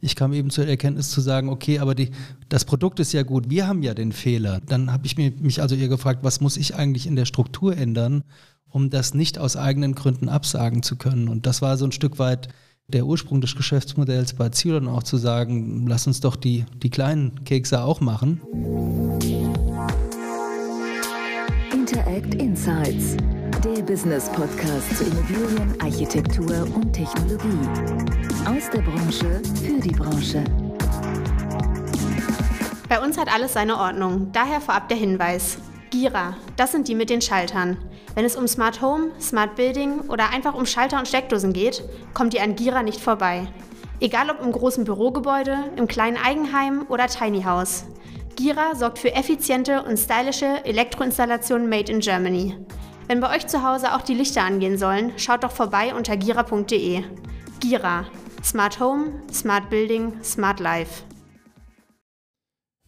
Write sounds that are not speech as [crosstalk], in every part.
Ich kam eben zur Erkenntnis zu sagen, okay, aber die, das Produkt ist ja gut, wir haben ja den Fehler. Dann habe ich mich also eher gefragt, was muss ich eigentlich in der Struktur ändern, um das nicht aus eigenen Gründen absagen zu können. Und das war so ein Stück weit der Ursprung des Geschäftsmodells bei Zilon auch zu sagen, lass uns doch die, die kleinen Kekse auch machen. Interact Insights, der Business Podcast zu Immobilien, Architektur und Technologie. Aus der Branche für die Branche. Bei uns hat alles seine Ordnung, daher vorab der Hinweis. Gira, das sind die mit den Schaltern. Wenn es um Smart Home, Smart Building oder einfach um Schalter und Steckdosen geht, kommt ihr an Gira nicht vorbei. Egal ob im großen Bürogebäude, im kleinen Eigenheim oder Tiny House. Gira sorgt für effiziente und stylische Elektroinstallationen made in Germany. Wenn bei euch zu Hause auch die Lichter angehen sollen, schaut doch vorbei unter gira.de. Gira. Smart Home, Smart Building, Smart Life.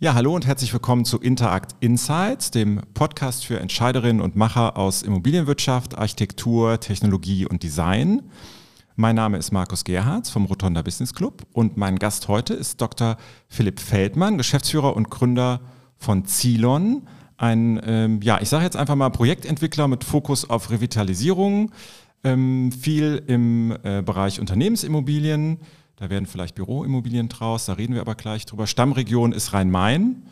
Ja, hallo und herzlich willkommen zu Interact Insights, dem Podcast für Entscheiderinnen und Macher aus Immobilienwirtschaft, Architektur, Technologie und Design. Mein Name ist Markus Gerhards vom Rotonda Business Club und mein Gast heute ist Dr. Philipp Feldmann, Geschäftsführer und Gründer von Zilon, ein, ähm, ja, ich sage jetzt einfach mal Projektentwickler mit Fokus auf Revitalisierung, viel im äh, Bereich Unternehmensimmobilien, da werden vielleicht Büroimmobilien draus, da reden wir aber gleich drüber. Stammregion ist Rhein-Main.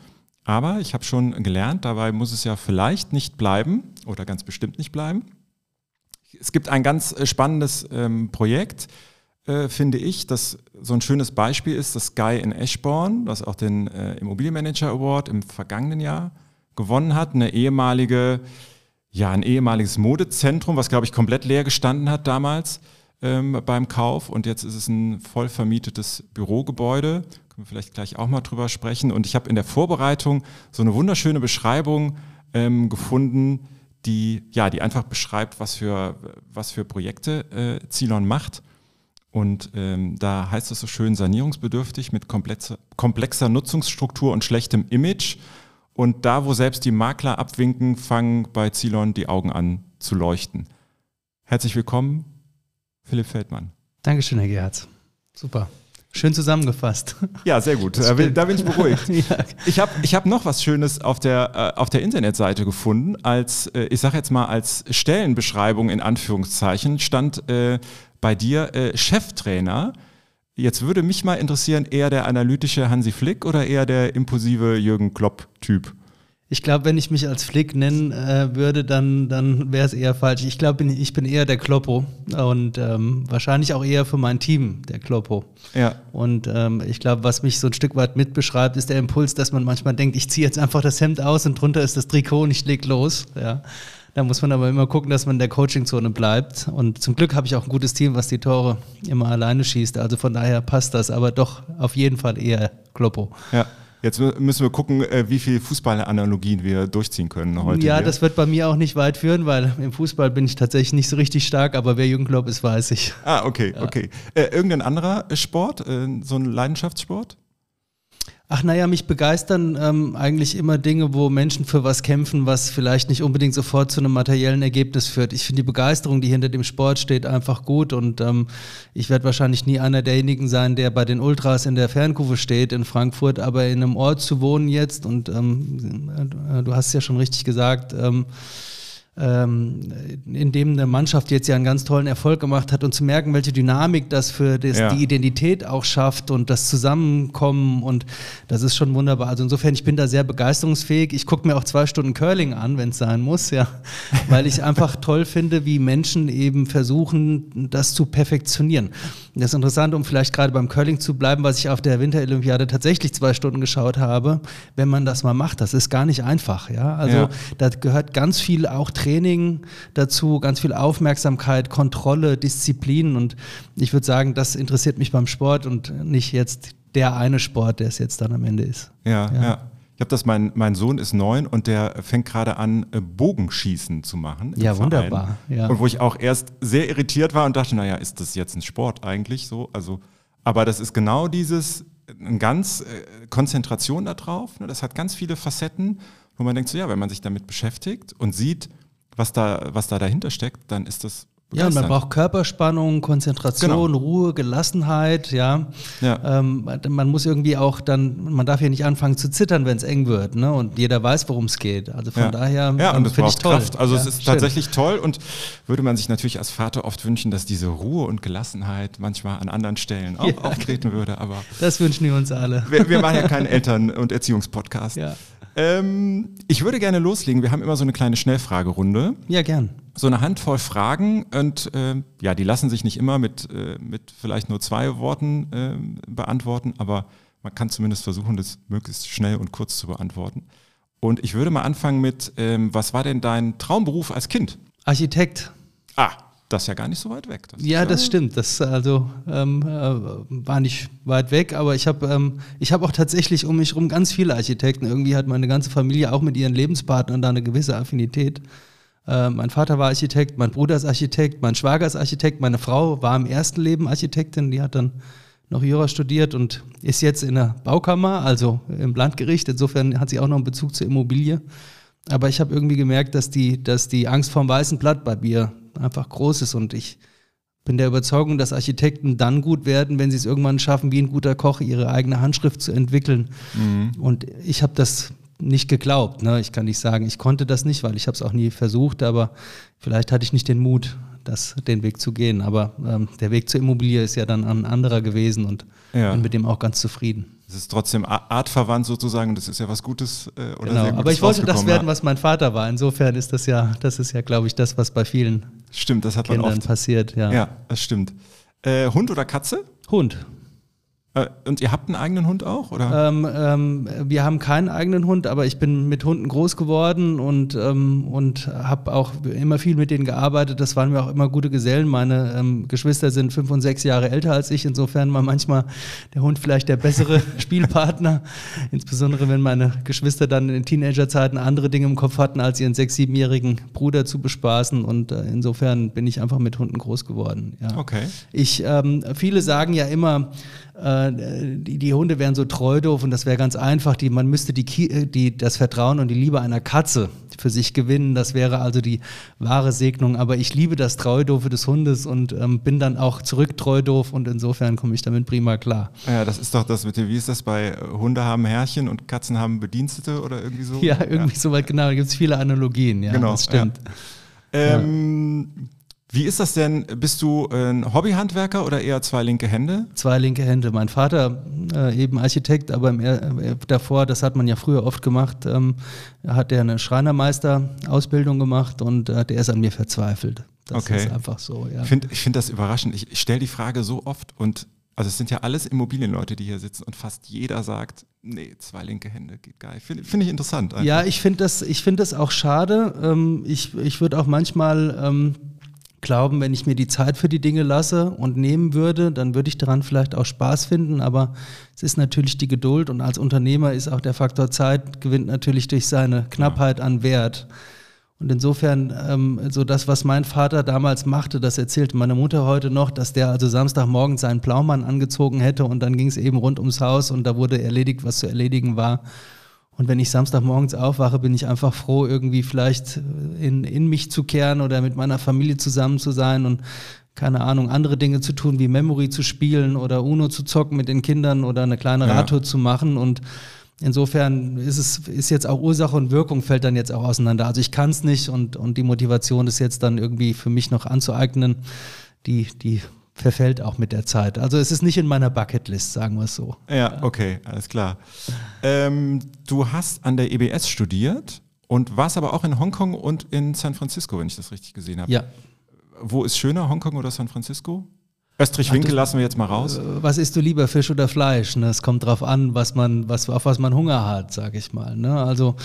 Aber ich habe schon gelernt, dabei muss es ja vielleicht nicht bleiben oder ganz bestimmt nicht bleiben. Es gibt ein ganz äh, spannendes ähm, Projekt, äh, finde ich, das so ein schönes Beispiel ist, das Sky in Eschborn, das auch den äh, Immobilienmanager Award im vergangenen Jahr gewonnen hat. Eine ehemalige, ja, ein ehemaliges Modezentrum, was, glaube ich, komplett leer gestanden hat damals ähm, beim Kauf und jetzt ist es ein voll vermietetes Bürogebäude. Können wir vielleicht gleich auch mal drüber sprechen. Und ich habe in der Vorbereitung so eine wunderschöne Beschreibung ähm, gefunden, die, ja, die einfach beschreibt, was für, was für Projekte äh, Zilon macht. Und ähm, da heißt es so schön sanierungsbedürftig mit komplexer, komplexer Nutzungsstruktur und schlechtem Image. Und da, wo selbst die Makler abwinken, fangen bei Zilon die Augen an zu leuchten. Herzlich willkommen, Philipp Feldmann. Dankeschön, Herr Gerhardt. Super. Schön zusammengefasst. Ja, sehr gut. Da bin, da bin, ich beruhigt. [laughs] ja. Ich habe ich hab noch was Schönes auf der, äh, auf der Internetseite gefunden. Als, äh, ich sage jetzt mal, als Stellenbeschreibung in Anführungszeichen stand äh, bei dir äh, Cheftrainer. Jetzt würde mich mal interessieren, eher der analytische Hansi Flick oder eher der impulsive Jürgen Klopp-Typ? Ich glaube, wenn ich mich als Flick nennen äh, würde, dann, dann wäre es eher falsch. Ich glaube, ich bin eher der Kloppo und ähm, wahrscheinlich auch eher für mein Team der Kloppo. Ja. Und ähm, ich glaube, was mich so ein Stück weit mitbeschreibt, ist der Impuls, dass man manchmal denkt, ich ziehe jetzt einfach das Hemd aus und drunter ist das Trikot und ich leg los. Ja. Da muss man aber immer gucken, dass man in der Coachingzone bleibt. Und zum Glück habe ich auch ein gutes Team, was die Tore immer alleine schießt. Also von daher passt das, aber doch auf jeden Fall eher Kloppo. Ja. Jetzt müssen wir gucken, äh, wie viele Fußballanalogien wir durchziehen können heute. Ja, hier. das wird bei mir auch nicht weit führen, weil im Fußball bin ich tatsächlich nicht so richtig stark, aber wer Jürgen Klopp ist, weiß ich. Ah, okay, ja. okay. Äh, irgendein anderer Sport, äh, so ein Leidenschaftssport? Ach naja, mich begeistern ähm, eigentlich immer Dinge, wo Menschen für was kämpfen, was vielleicht nicht unbedingt sofort zu einem materiellen Ergebnis führt. Ich finde die Begeisterung, die hinter dem Sport steht, einfach gut und ähm, ich werde wahrscheinlich nie einer derjenigen sein, der bei den Ultras in der Fernkurve steht in Frankfurt, aber in einem Ort zu wohnen jetzt und ähm, äh, du hast es ja schon richtig gesagt, ähm, ähm, in dem eine Mannschaft jetzt ja einen ganz tollen Erfolg gemacht hat und zu merken, welche Dynamik das für das, ja. die Identität auch schafft und das Zusammenkommen und das ist schon wunderbar. Also insofern, ich bin da sehr begeisterungsfähig. Ich gucke mir auch zwei Stunden Curling an, wenn es sein muss, ja, [laughs] weil ich einfach toll finde, wie Menschen eben versuchen, das zu perfektionieren. Das ist interessant, um vielleicht gerade beim Curling zu bleiben, was ich auf der Winterolympiade tatsächlich zwei Stunden geschaut habe. Wenn man das mal macht, das ist gar nicht einfach, ja. Also ja. da gehört ganz viel auch Training dazu, ganz viel Aufmerksamkeit, Kontrolle, Disziplin und ich würde sagen, das interessiert mich beim Sport und nicht jetzt der eine Sport, der es jetzt dann am Ende ist. ja. ja. ja. Ich habe das, mein, mein Sohn ist neun und der fängt gerade an, äh, Bogenschießen zu machen. Ja, Verein. wunderbar. Ja. Und wo ich auch erst sehr irritiert war und dachte, naja, ist das jetzt ein Sport eigentlich so? Also, aber das ist genau dieses, eine ganz äh, Konzentration darauf. Ne? Das hat ganz viele Facetten, wo man denkt, so ja, wenn man sich damit beschäftigt und sieht, was da, was da dahinter steckt, dann ist das Ja, man braucht Körperspannung, Konzentration, genau. Ruhe, Gelassenheit, ja. ja. Ähm, man muss irgendwie auch dann, man darf ja nicht anfangen zu zittern, wenn es eng wird, ne? Und jeder weiß, worum es geht. Also von ja. daher ja, und ähm, finde ich toll. Kraft. Also ja, es ist schön. tatsächlich toll und würde man sich natürlich als Vater oft wünschen, dass diese Ruhe und Gelassenheit manchmal an anderen Stellen auch auftreten würde. Aber das wünschen wir uns alle. Wir, wir machen ja keinen [laughs] Eltern- und Erziehungspodcast. Ja. Ähm, ich würde gerne loslegen. Wir haben immer so eine kleine Schnellfragerunde. Ja, gern. So eine Handvoll Fragen und äh, ja, die lassen sich nicht immer mit, äh, mit vielleicht nur zwei Worten äh, beantworten, aber man kann zumindest versuchen, das möglichst schnell und kurz zu beantworten. Und ich würde mal anfangen mit, ähm, was war denn dein Traumberuf als Kind? Architekt. Ah, das ist ja gar nicht so weit weg. Das ja, das stimmt. Das also ähm, äh, war nicht weit weg, aber ich habe ähm, ich auch tatsächlich um mich herum ganz viele Architekten. Irgendwie hat meine ganze Familie auch mit ihren Lebenspartnern da eine gewisse Affinität. Äh, mein Vater war Architekt, mein Bruder ist Architekt, mein Schwager ist Architekt, meine Frau war im ersten Leben Architektin, die hat dann noch Jura studiert und ist jetzt in der Baukammer, also im Landgericht. Insofern hat sie auch noch einen Bezug zur Immobilie. Aber ich habe irgendwie gemerkt, dass die, dass die Angst vorm weißen Blatt bei mir einfach groß ist. Und ich bin der Überzeugung, dass Architekten dann gut werden, wenn sie es irgendwann schaffen, wie ein guter Koch ihre eigene Handschrift zu entwickeln. Mhm. Und ich habe das nicht geglaubt. Ne? Ich kann nicht sagen, ich konnte das nicht, weil ich habe es auch nie versucht, aber vielleicht hatte ich nicht den Mut, das, den Weg zu gehen. Aber ähm, der Weg zur Immobilie ist ja dann ein anderer gewesen und ja. bin mit dem auch ganz zufrieden. Es ist trotzdem artverwandt sozusagen, das ist ja was Gutes äh, oder genau, Aber ich wollte das werden, was mein Vater war. Insofern ist das ja, das ist ja, glaube ich, das, was bei vielen stimmt, das hat Kindern man oft. passiert. Ja, ja das stimmt. Äh, Hund oder Katze? Hund. Äh, und ihr habt einen eigenen Hund auch, oder? Ähm, ähm, wir haben keinen eigenen Hund, aber ich bin mit Hunden groß geworden und, ähm, und habe auch immer viel mit denen gearbeitet. Das waren mir auch immer gute Gesellen. Meine ähm, Geschwister sind fünf und sechs Jahre älter als ich. Insofern war manchmal der Hund vielleicht der bessere [laughs] Spielpartner. Insbesondere wenn meine Geschwister dann in Teenagerzeiten andere Dinge im Kopf hatten, als ihren sechs-, siebenjährigen Bruder zu bespaßen. Und äh, insofern bin ich einfach mit Hunden groß geworden. Ja. Okay. Ich, ähm, viele sagen ja immer, äh, die, die, Hunde wären so treu doof und das wäre ganz einfach. Die, man müsste die, äh, die, das Vertrauen und die Liebe einer Katze für sich gewinnen. Das wäre also die wahre Segnung. Aber ich liebe das Treudoofe des Hundes und ähm, bin dann auch zurück treudoof und insofern komme ich damit prima klar. Ja, das ist doch das mit dem, wie ist das bei Hunde haben Herrchen und Katzen haben Bedienstete oder irgendwie so? Ja, irgendwie ja. so weit, genau. Da gibt es viele Analogien, ja, genau, das stimmt. Ja. Ähm, wie ist das denn? Bist du ein Hobbyhandwerker oder eher zwei linke Hände? Zwei linke Hände. Mein Vater, äh, eben Architekt, aber äh, davor, das hat man ja früher oft gemacht, ähm, hat er eine Schreinermeister-Ausbildung gemacht und äh, der ist an mir verzweifelt. Das okay. ist einfach so, ja. Ich finde das überraschend. Ich, ich stelle die Frage so oft und also es sind ja alles Immobilienleute, die hier sitzen und fast jeder sagt, nee, zwei linke Hände geht geil. Finde find ich interessant. Einfach. Ja, ich finde das, find das auch schade. Ähm, ich ich würde auch manchmal ähm, glauben, wenn ich mir die Zeit für die Dinge lasse und nehmen würde, dann würde ich daran vielleicht auch Spaß finden, aber es ist natürlich die Geduld und als Unternehmer ist auch der Faktor Zeit gewinnt natürlich durch seine Knappheit an Wert. Und insofern, ähm, so das, was mein Vater damals machte, das erzählt meine Mutter heute noch, dass der also Samstagmorgen seinen Blaumann angezogen hätte und dann ging es eben rund ums Haus und da wurde erledigt, was zu erledigen war. Und wenn ich Samstagmorgens aufwache, bin ich einfach froh, irgendwie vielleicht in, in mich zu kehren oder mit meiner Familie zusammen zu sein und keine Ahnung, andere Dinge zu tun, wie Memory zu spielen oder Uno zu zocken mit den Kindern oder eine kleine ja. Radtour zu machen. Und insofern ist es ist jetzt auch Ursache und Wirkung fällt dann jetzt auch auseinander. Also ich kann es nicht und, und die Motivation ist jetzt dann irgendwie für mich noch anzueignen, die, die verfällt auch mit der Zeit. Also es ist nicht in meiner Bucketlist, sagen wir es so. Ja, okay, alles klar. Ähm, du hast an der EBS studiert und warst aber auch in Hongkong und in San Francisco, wenn ich das richtig gesehen habe. Ja. Wo ist schöner, Hongkong oder San Francisco? Österreich-Winkel lassen wir jetzt mal raus. Äh, was isst du lieber, Fisch oder Fleisch? Ne? Es kommt drauf an, was man, was, auf was man Hunger hat, sage ich mal. Ne? Also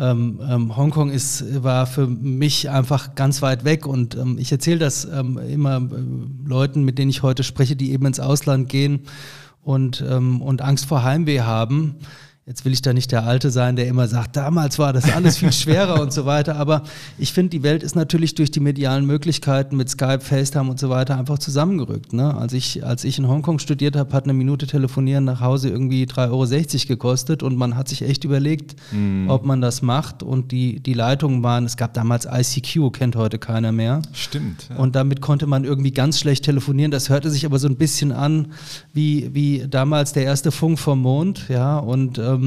ähm, ähm, Hongkong ist, war für mich einfach ganz weit weg und ähm, ich erzähle das ähm, immer äh, Leuten, mit denen ich heute spreche, die eben ins Ausland gehen und, ähm, und Angst vor Heimweh haben. Jetzt will ich da nicht der Alte sein, der immer sagt, damals war das alles viel schwerer und so weiter. Aber ich finde, die Welt ist natürlich durch die medialen Möglichkeiten mit Skype, FaceTime und so weiter einfach zusammengerückt. Ne? Als, ich, als ich in Hongkong studiert habe, hat eine Minute telefonieren nach Hause irgendwie 3,60 Euro gekostet und man hat sich echt überlegt, mhm. ob man das macht. Und die, die Leitungen waren, es gab damals ICQ, kennt heute keiner mehr. Stimmt. Ja. Und damit konnte man irgendwie ganz schlecht telefonieren. Das hörte sich aber so ein bisschen an wie, wie damals der erste Funk vom Mond. Ja, und ähm,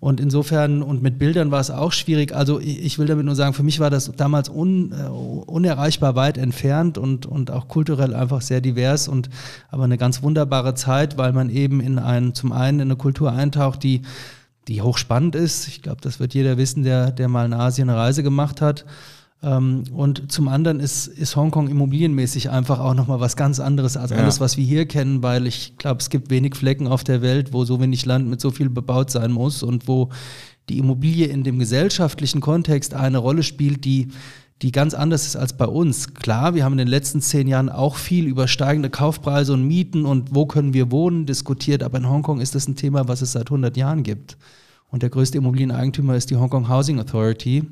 und insofern, und mit Bildern war es auch schwierig. Also ich will damit nur sagen, für mich war das damals un, äh, unerreichbar weit entfernt und, und auch kulturell einfach sehr divers und aber eine ganz wunderbare Zeit, weil man eben in einen, zum einen in eine Kultur eintaucht, die, die hochspannend ist. Ich glaube, das wird jeder wissen, der, der mal in Asien eine Reise gemacht hat. Ähm, und zum anderen ist, ist Hongkong immobilienmäßig einfach auch nochmal was ganz anderes als ja. alles, was wir hier kennen, weil ich glaube, es gibt wenig Flecken auf der Welt, wo so wenig Land mit so viel bebaut sein muss und wo die Immobilie in dem gesellschaftlichen Kontext eine Rolle spielt, die die ganz anders ist als bei uns. Klar, wir haben in den letzten zehn Jahren auch viel über steigende Kaufpreise und Mieten und wo können wir wohnen diskutiert, aber in Hongkong ist das ein Thema, was es seit 100 Jahren gibt. Und der größte Immobilieneigentümer ist die Hongkong Housing Authority.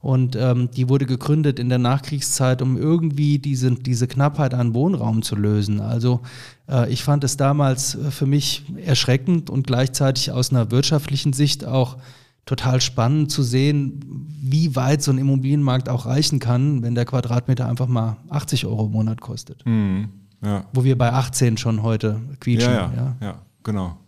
Und ähm, die wurde gegründet in der Nachkriegszeit, um irgendwie diese, diese Knappheit an Wohnraum zu lösen. Also äh, ich fand es damals äh, für mich erschreckend und gleichzeitig aus einer wirtschaftlichen Sicht auch total spannend zu sehen, wie weit so ein Immobilienmarkt auch reichen kann, wenn der Quadratmeter einfach mal 80 Euro im Monat kostet. Mhm, ja. Wo wir bei 18 schon heute quietschen. Ja, ja, ja. ja genau.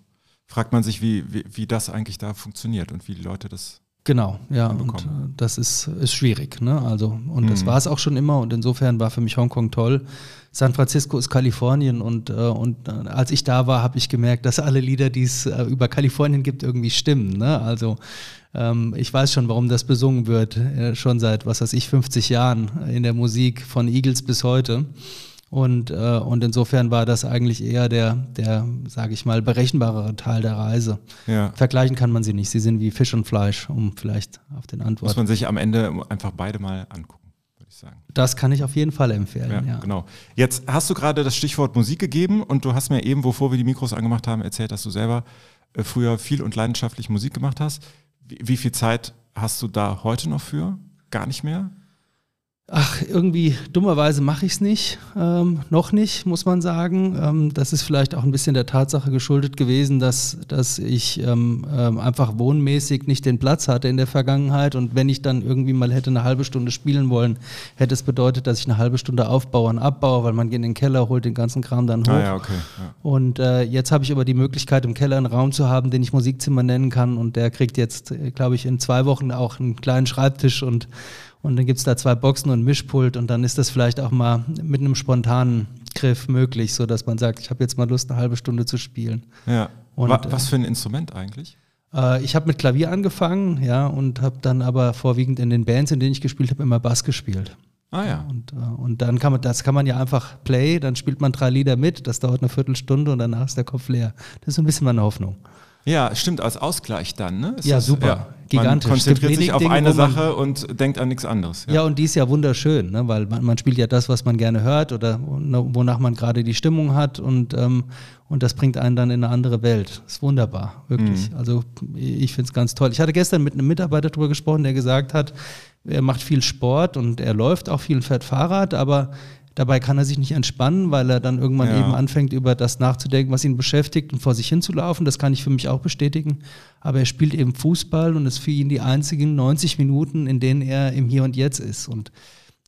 Fragt man sich, wie, wie, wie das eigentlich da funktioniert und wie die Leute das Genau, ja, und äh, das ist, ist schwierig. Ne? Also, und mhm. das war es auch schon immer und insofern war für mich Hongkong toll. San Francisco ist Kalifornien und, äh, und äh, als ich da war, habe ich gemerkt, dass alle Lieder, die es äh, über Kalifornien gibt, irgendwie stimmen. Ne? Also ähm, ich weiß schon, warum das besungen wird, äh, schon seit, was weiß ich, 50 Jahren in der Musik von Eagles bis heute. Und, äh, und insofern war das eigentlich eher der, der sage ich mal, berechenbarere Teil der Reise. Ja. Vergleichen kann man sie nicht. Sie sind wie Fisch und Fleisch, um vielleicht auf den Antworten. Muss man sich am Ende einfach beide mal angucken, würde ich sagen. Das kann ich auf jeden Fall empfehlen, ja, ja. Genau. Jetzt hast du gerade das Stichwort Musik gegeben und du hast mir eben, bevor wir die Mikros angemacht haben, erzählt, dass du selber äh, früher viel und leidenschaftlich Musik gemacht hast. Wie, wie viel Zeit hast du da heute noch für? Gar nicht mehr? Ach, irgendwie dummerweise mache ich es nicht. Ähm, noch nicht, muss man sagen. Ähm, das ist vielleicht auch ein bisschen der Tatsache geschuldet gewesen, dass, dass ich ähm, ähm, einfach wohnmäßig nicht den Platz hatte in der Vergangenheit. Und wenn ich dann irgendwie mal hätte eine halbe Stunde spielen wollen, hätte es bedeutet, dass ich eine halbe Stunde aufbaue und abbaue, weil man geht in den Keller, holt den ganzen Kram dann hoch. Ah, ja, okay, ja. Und äh, jetzt habe ich aber die Möglichkeit, im Keller einen Raum zu haben, den ich Musikzimmer nennen kann. Und der kriegt jetzt, äh, glaube ich, in zwei Wochen auch einen kleinen Schreibtisch und und dann gibt es da zwei Boxen und Mischpult und dann ist das vielleicht auch mal mit einem spontanen Griff möglich, sodass man sagt, ich habe jetzt mal Lust, eine halbe Stunde zu spielen. Ja. Und, Was für ein Instrument eigentlich? Äh, ich habe mit Klavier angefangen, ja, und habe dann aber vorwiegend in den Bands, in denen ich gespielt habe, immer Bass gespielt. Ah ja. Und, äh, und dann kann man, das kann man ja einfach play, dann spielt man drei Lieder mit, das dauert eine Viertelstunde und danach ist der Kopf leer. Das ist ein bisschen meine Hoffnung. Ja, stimmt, als Ausgleich dann, ne? Ja, das, super. Ja, gigantisch. Man konzentriert sich auf Dinge, eine Sache und denkt an nichts anderes. Ja, ja und die ist ja wunderschön, ne? weil man, man, spielt ja das, was man gerne hört oder wonach man gerade die Stimmung hat und, ähm, und das bringt einen dann in eine andere Welt. Das ist wunderbar, wirklich. Mhm. Also ich finde es ganz toll. Ich hatte gestern mit einem Mitarbeiter darüber gesprochen, der gesagt hat, er macht viel Sport und er läuft auch viel, fährt Fahrrad, aber Dabei kann er sich nicht entspannen, weil er dann irgendwann ja. eben anfängt, über das nachzudenken, was ihn beschäftigt und vor sich hinzulaufen. Das kann ich für mich auch bestätigen. Aber er spielt eben Fußball und es ist für ihn die einzigen 90 Minuten, in denen er im Hier und Jetzt ist. Und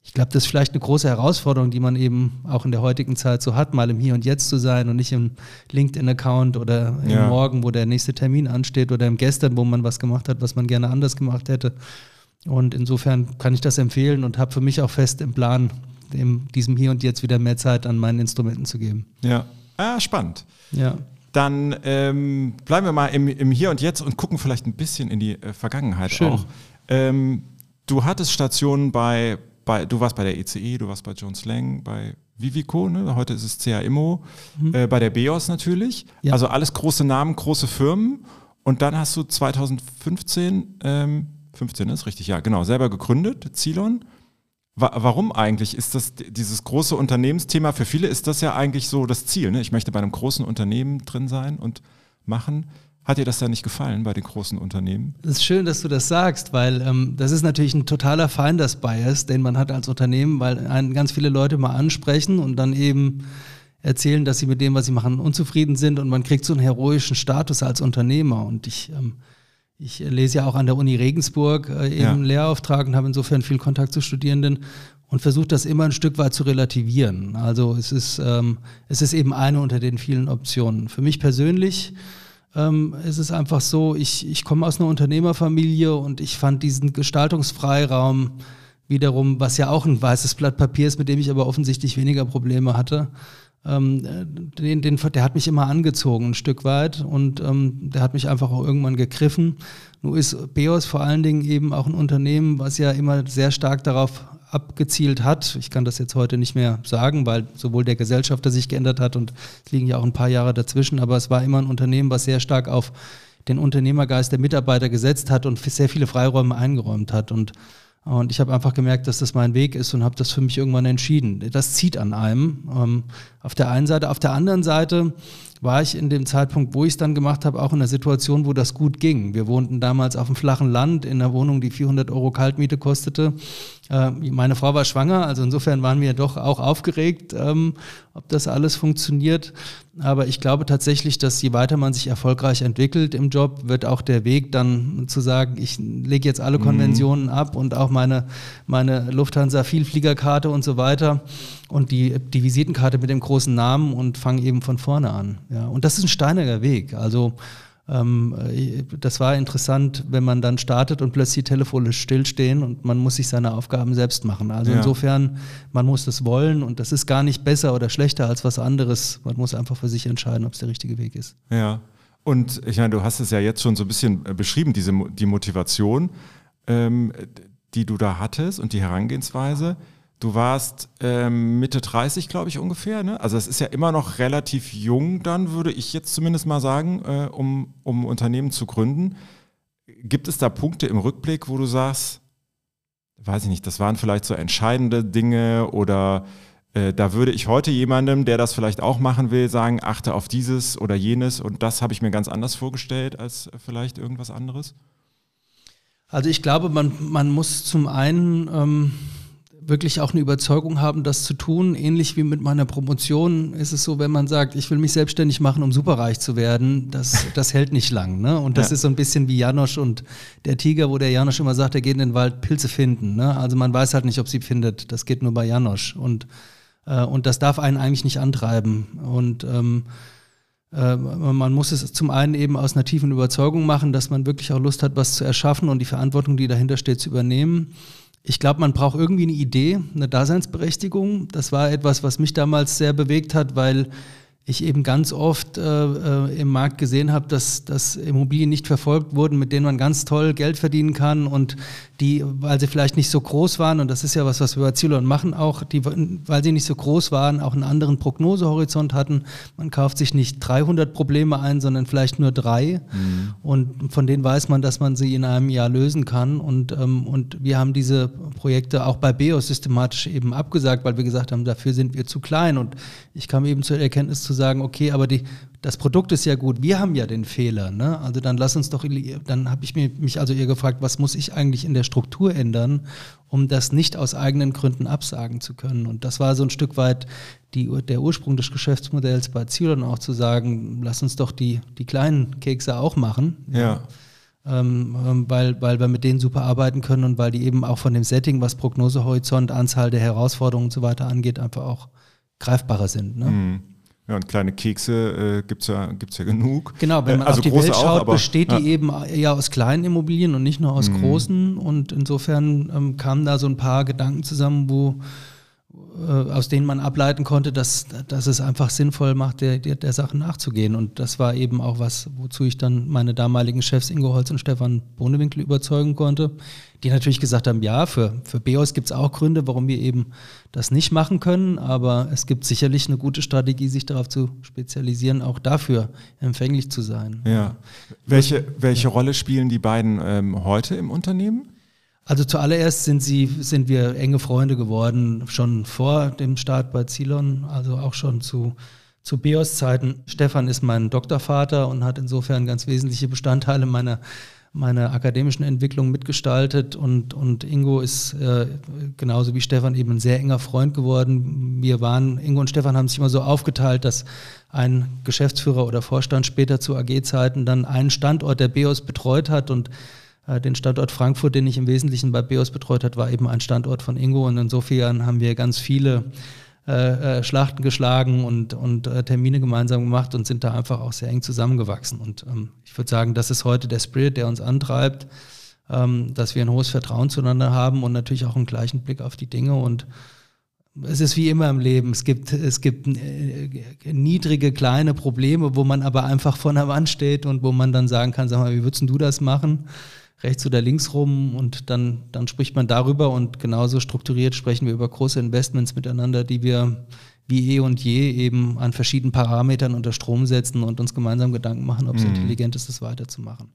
ich glaube, das ist vielleicht eine große Herausforderung, die man eben auch in der heutigen Zeit so hat, mal im Hier und Jetzt zu sein und nicht im LinkedIn-Account oder im ja. Morgen, wo der nächste Termin ansteht oder im Gestern, wo man was gemacht hat, was man gerne anders gemacht hätte. Und insofern kann ich das empfehlen und habe für mich auch fest im Plan, dem, diesem Hier und Jetzt wieder mehr Zeit an meinen Instrumenten zu geben. Ja, ah, spannend. Ja. Dann ähm, bleiben wir mal im, im, Hier und Jetzt und gucken vielleicht ein bisschen in die äh, Vergangenheit Schön. auch. Ähm, du hattest Stationen bei, bei, du warst bei der ECE, du warst bei Jones Lang, bei Vivico, ne? heute ist es CA Immo, mhm. äh, bei der BEOS natürlich. Ja. Also alles große Namen, große Firmen. Und dann hast du 2015, ähm, 15 ist richtig, ja, genau, selber gegründet, Zilon. Warum eigentlich? Ist das dieses große Unternehmensthema? Für viele ist das ja eigentlich so das Ziel. Ne? Ich möchte bei einem großen Unternehmen drin sein und machen. Hat dir das da nicht gefallen bei den großen Unternehmen? Es ist schön, dass du das sagst, weil ähm, das ist natürlich ein totaler Finders Bias, den man hat als Unternehmen, weil einen ganz viele Leute mal ansprechen und dann eben erzählen, dass sie mit dem, was sie machen, unzufrieden sind und man kriegt so einen heroischen Status als Unternehmer. Und ich, ähm, ich lese ja auch an der Uni Regensburg äh, eben ja. Lehrauftrag und habe insofern viel Kontakt zu Studierenden und versuche das immer ein Stück weit zu relativieren. Also es ist, ähm, es ist eben eine unter den vielen Optionen. Für mich persönlich ähm, ist es einfach so, ich, ich komme aus einer Unternehmerfamilie und ich fand diesen Gestaltungsfreiraum wiederum, was ja auch ein weißes Blatt Papier ist, mit dem ich aber offensichtlich weniger Probleme hatte, ähm, den, den, der hat mich immer angezogen ein Stück weit und ähm, der hat mich einfach auch irgendwann gegriffen. Nun ist Beos vor allen Dingen eben auch ein Unternehmen, was ja immer sehr stark darauf abgezielt hat. Ich kann das jetzt heute nicht mehr sagen, weil sowohl der Gesellschafter sich geändert hat und es liegen ja auch ein paar Jahre dazwischen, aber es war immer ein Unternehmen, was sehr stark auf den Unternehmergeist der Mitarbeiter gesetzt hat und sehr viele Freiräume eingeräumt hat. Und, und ich habe einfach gemerkt, dass das mein Weg ist und habe das für mich irgendwann entschieden. Das zieht an einem. Ähm, auf der einen Seite. Auf der anderen Seite war ich in dem Zeitpunkt, wo ich es dann gemacht habe, auch in einer Situation, wo das gut ging. Wir wohnten damals auf dem flachen Land in einer Wohnung, die 400 Euro Kaltmiete kostete. Äh, meine Frau war schwanger, also insofern waren wir doch auch aufgeregt, ähm, ob das alles funktioniert. Aber ich glaube tatsächlich, dass je weiter man sich erfolgreich entwickelt im Job, wird auch der Weg dann zu sagen, ich lege jetzt alle mhm. Konventionen mhm. ab und auch meine, meine Lufthansa-Vielfliegerkarte und so weiter und die, die Visitenkarte mit dem großen Namen und fange eben von vorne an. Ja. Und das ist ein steiniger Weg. Also ähm, das war interessant, wenn man dann startet und plötzlich die Telefone stillstehen und man muss sich seine Aufgaben selbst machen. Also ja. insofern, man muss das wollen und das ist gar nicht besser oder schlechter als was anderes. Man muss einfach für sich entscheiden, ob es der richtige Weg ist. Ja. Und ich meine, du hast es ja jetzt schon so ein bisschen äh, beschrieben, diese die Motivation, ähm, die du da hattest und die Herangehensweise. Du warst ähm, Mitte 30, glaube ich, ungefähr. Ne? Also es ist ja immer noch relativ jung dann, würde ich jetzt zumindest mal sagen, äh, um, um Unternehmen zu gründen. Gibt es da Punkte im Rückblick, wo du sagst, weiß ich nicht, das waren vielleicht so entscheidende Dinge oder äh, da würde ich heute jemandem, der das vielleicht auch machen will, sagen, achte auf dieses oder jenes und das habe ich mir ganz anders vorgestellt als vielleicht irgendwas anderes? Also ich glaube, man, man muss zum einen... Ähm wirklich auch eine Überzeugung haben, das zu tun. Ähnlich wie mit meiner Promotion ist es so, wenn man sagt, ich will mich selbstständig machen, um superreich zu werden, das, das hält nicht lang. Ne? Und das ja. ist so ein bisschen wie Janosch und der Tiger, wo der Janosch immer sagt, er geht in den Wald Pilze finden. Ne? Also man weiß halt nicht, ob sie findet. Das geht nur bei Janosch. Und, äh, und das darf einen eigentlich nicht antreiben. Und ähm, äh, man muss es zum einen eben aus einer tiefen Überzeugung machen, dass man wirklich auch Lust hat, was zu erschaffen und die Verantwortung, die dahinter steht, zu übernehmen. Ich glaube, man braucht irgendwie eine Idee, eine Daseinsberechtigung. Das war etwas, was mich damals sehr bewegt hat, weil ich eben ganz oft äh, äh, im Markt gesehen habe, dass, dass Immobilien nicht verfolgt wurden, mit denen man ganz toll Geld verdienen kann und die, weil sie vielleicht nicht so groß waren, und das ist ja was, was wir bei Zilon machen auch, die, weil sie nicht so groß waren, auch einen anderen Prognosehorizont hatten. Man kauft sich nicht 300 Probleme ein, sondern vielleicht nur drei. Mhm. Und von denen weiß man, dass man sie in einem Jahr lösen kann. Und, ähm, und wir haben diese Projekte auch bei BEOS systematisch eben abgesagt, weil wir gesagt haben, dafür sind wir zu klein. Und ich kam eben zur Erkenntnis zu sagen, okay, aber die, das Produkt ist ja gut, wir haben ja den Fehler. Ne? Also dann lass uns doch, dann habe ich mich also ihr gefragt, was muss ich eigentlich in der Struktur ändern, um das nicht aus eigenen Gründen absagen zu können. Und das war so ein Stück weit die, der Ursprung des Geschäftsmodells bei Zilon auch zu sagen, lass uns doch die, die kleinen Kekse auch machen. Ja. ja. Ähm, ähm weil, weil wir mit denen super arbeiten können und weil die eben auch von dem Setting, was Prognosehorizont, Anzahl der Herausforderungen und so weiter angeht, einfach auch greifbarer sind. Ne? Mhm. Ja, und kleine Kekse äh, gibt es ja, gibt's ja genug. Genau, wenn man äh, also auf die Welt schaut, auch, besteht ja. die eben eher aus kleinen Immobilien und nicht nur aus mhm. großen. Und insofern ähm, kamen da so ein paar Gedanken zusammen, wo äh, aus denen man ableiten konnte, dass, dass es einfach sinnvoll macht, der, der, der Sache nachzugehen. Und das war eben auch was, wozu ich dann meine damaligen Chefs Ingo Holz und Stefan Bohnewinkel überzeugen konnte, die natürlich gesagt haben, ja, für, für BEOS gibt es auch Gründe, warum wir eben das nicht machen können, aber es gibt sicherlich eine gute Strategie, sich darauf zu spezialisieren, auch dafür empfänglich zu sein. Ja. Welche, welche Rolle spielen die beiden ähm, heute im Unternehmen? Also zuallererst sind sie, sind wir enge Freunde geworden, schon vor dem Start bei Zilon, also auch schon zu zu Beos-Zeiten. Stefan ist mein Doktorvater und hat insofern ganz wesentliche Bestandteile meiner meiner akademischen Entwicklung mitgestaltet und, und Ingo ist äh, genauso wie Stefan eben ein sehr enger Freund geworden. Wir waren, Ingo und Stefan haben sich immer so aufgeteilt, dass ein Geschäftsführer oder Vorstand später zu AG-Zeiten dann einen Standort der BEOS betreut hat und den Standort Frankfurt, den ich im Wesentlichen bei BEOS betreut hat, war eben ein Standort von Ingo und insofern haben wir ganz viele äh, äh, Schlachten geschlagen und, und äh, Termine gemeinsam gemacht und sind da einfach auch sehr eng zusammengewachsen. Und ähm, ich würde sagen, das ist heute der Spirit, der uns antreibt, ähm, dass wir ein hohes Vertrauen zueinander haben und natürlich auch einen gleichen Blick auf die Dinge. Und es ist wie immer im Leben. Es gibt, es gibt äh, niedrige, kleine Probleme, wo man aber einfach vor einer Wand steht und wo man dann sagen kann, sag mal, wie würdest du das machen? Rechts oder links rum und dann, dann spricht man darüber und genauso strukturiert sprechen wir über große Investments miteinander, die wir wie eh und je eben an verschiedenen Parametern unter Strom setzen und uns gemeinsam Gedanken machen, ob es mhm. intelligent ist, das weiterzumachen.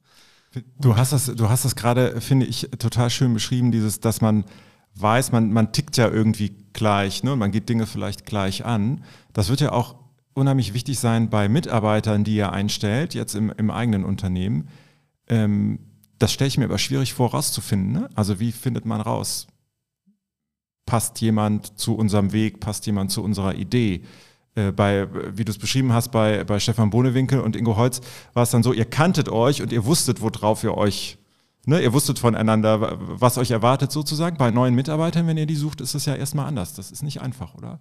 Du hast das, du hast das gerade, finde ich, total schön beschrieben, dieses, dass man weiß, man, man tickt ja irgendwie gleich, ne? Man geht Dinge vielleicht gleich an. Das wird ja auch unheimlich wichtig sein bei Mitarbeitern, die ihr einstellt, jetzt im, im eigenen Unternehmen. Ähm, das stelle ich mir aber schwierig vor, rauszufinden. Ne? Also wie findet man raus? Passt jemand zu unserem Weg? Passt jemand zu unserer Idee? Äh, bei, wie du es beschrieben hast, bei, bei Stefan Bohnewinkel und Ingo Holz war es dann so, ihr kanntet euch und ihr wusstet, worauf ihr euch, ne, ihr wusstet voneinander, was euch erwartet sozusagen. Bei neuen Mitarbeitern, wenn ihr die sucht, ist es ja erstmal anders. Das ist nicht einfach, oder?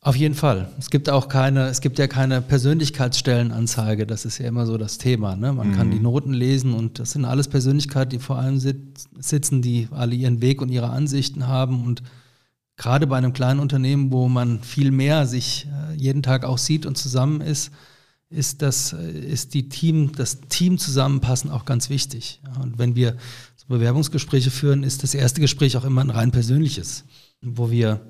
Auf jeden Fall. Es gibt auch keine, es gibt ja keine Persönlichkeitsstellenanzeige. Das ist ja immer so das Thema. Ne? Man mhm. kann die Noten lesen und das sind alles Persönlichkeiten, die vor allem sitzen, die alle ihren Weg und ihre Ansichten haben. Und gerade bei einem kleinen Unternehmen, wo man viel mehr sich äh, jeden Tag auch sieht und zusammen ist, ist das, äh, ist die Team, das Team zusammenpassen auch ganz wichtig. Und wenn wir so Bewerbungsgespräche führen, ist das erste Gespräch auch immer ein rein persönliches, wo wir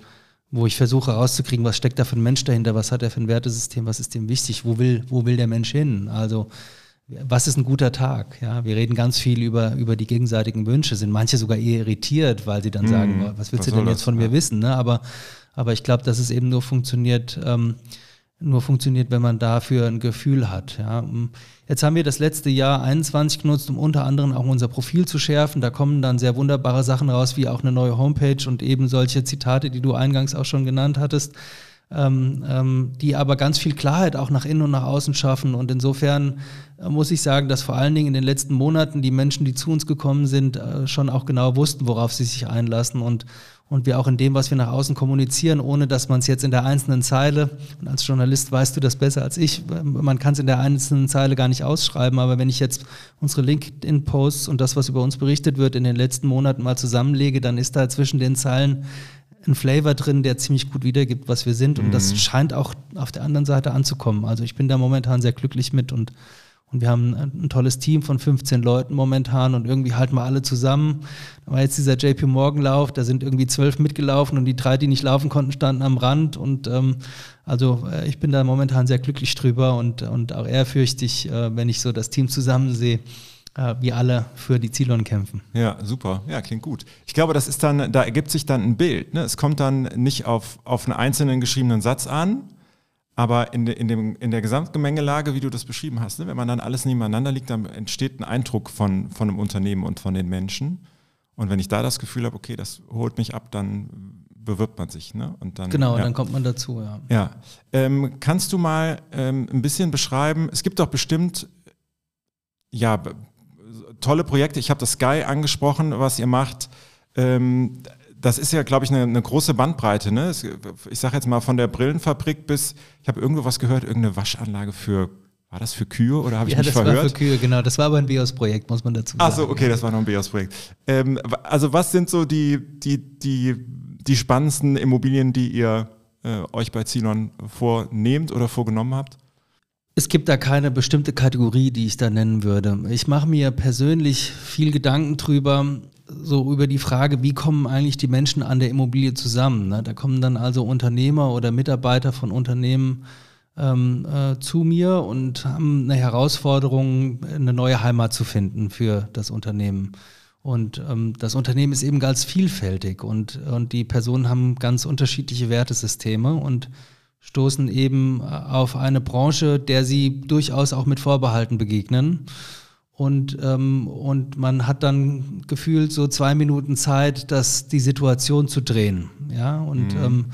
wo ich versuche herauszukriegen, was steckt da für ein Mensch dahinter, was hat er für ein Wertesystem, was ist dem wichtig, wo will, wo will der Mensch hin? Also was ist ein guter Tag? Ja, wir reden ganz viel über, über die gegenseitigen Wünsche, sind manche sogar eher irritiert, weil sie dann mmh, sagen, was willst was du denn jetzt von das? mir ja. wissen? Ne? Aber, aber ich glaube, dass es eben nur funktioniert, ähm, nur funktioniert, wenn man dafür ein Gefühl hat. Ja. Jetzt haben wir das letzte Jahr 21 genutzt, um unter anderem auch unser Profil zu schärfen. Da kommen dann sehr wunderbare Sachen raus, wie auch eine neue Homepage und eben solche Zitate, die du eingangs auch schon genannt hattest, ähm, ähm, die aber ganz viel Klarheit auch nach innen und nach außen schaffen. Und insofern äh, muss ich sagen, dass vor allen Dingen in den letzten Monaten die Menschen, die zu uns gekommen sind, äh, schon auch genau wussten, worauf sie sich einlassen und und wir auch in dem, was wir nach außen kommunizieren, ohne dass man es jetzt in der einzelnen Zeile, und als Journalist weißt du das besser als ich, man kann es in der einzelnen Zeile gar nicht ausschreiben, aber wenn ich jetzt unsere LinkedIn-Posts und das, was über uns berichtet wird, in den letzten Monaten mal zusammenlege, dann ist da zwischen den Zeilen ein Flavor drin, der ziemlich gut wiedergibt, was wir sind. Und das mhm. scheint auch auf der anderen Seite anzukommen. Also ich bin da momentan sehr glücklich mit und und wir haben ein tolles Team von 15 Leuten momentan und irgendwie halten wir alle zusammen. Da war jetzt dieser JP Morgan Lauf, da sind irgendwie zwölf mitgelaufen und die drei, die nicht laufen konnten, standen am Rand. Und ähm, also äh, ich bin da momentan sehr glücklich drüber und, und auch ehrfürchtig, äh, wenn ich so das Team zusammen sehe äh, wie alle für die Zilon kämpfen. Ja, super. Ja, klingt gut. Ich glaube, das ist dann, da ergibt sich dann ein Bild. Ne? Es kommt dann nicht auf, auf einen einzelnen geschriebenen Satz an, aber in, de, in, dem, in der Gesamtgemengelage, wie du das beschrieben hast, ne, wenn man dann alles nebeneinander liegt, dann entsteht ein Eindruck von, von einem Unternehmen und von den Menschen. Und wenn ich da das Gefühl habe, okay, das holt mich ab, dann bewirbt man sich. Ne? Und dann, genau, ja. dann kommt man dazu, ja. Ja. Ähm, kannst du mal ähm, ein bisschen beschreiben, es gibt doch bestimmt, ja, tolle Projekte. Ich habe das Sky angesprochen, was ihr macht. Ähm, das ist ja, glaube ich, eine, eine, große Bandbreite. Ne? Ich sage jetzt mal von der Brillenfabrik bis, ich habe irgendwo was gehört, irgendeine Waschanlage für, war das für Kühe oder habe ich ja, mich verhört? Ja, das war für Kühe, genau. Das war aber ein BIOS-Projekt, muss man dazu sagen. Ach so, okay, das war noch ein BIOS-Projekt. Ähm, also was sind so die, die, die, die spannendsten Immobilien, die ihr äh, euch bei Zinon vornehmt oder vorgenommen habt? Es gibt da keine bestimmte Kategorie, die ich da nennen würde. Ich mache mir persönlich viel Gedanken drüber, so über die Frage, wie kommen eigentlich die Menschen an der Immobilie zusammen. Ne? Da kommen dann also Unternehmer oder Mitarbeiter von Unternehmen ähm, äh, zu mir und haben eine Herausforderung, eine neue Heimat zu finden für das Unternehmen. Und ähm, das Unternehmen ist eben ganz vielfältig und, und die Personen haben ganz unterschiedliche Wertesysteme und stoßen eben auf eine Branche, der sie durchaus auch mit Vorbehalten begegnen. Und, ähm, und man hat dann gefühlt so zwei Minuten Zeit, das, die Situation zu drehen. Ja, und mhm. ähm,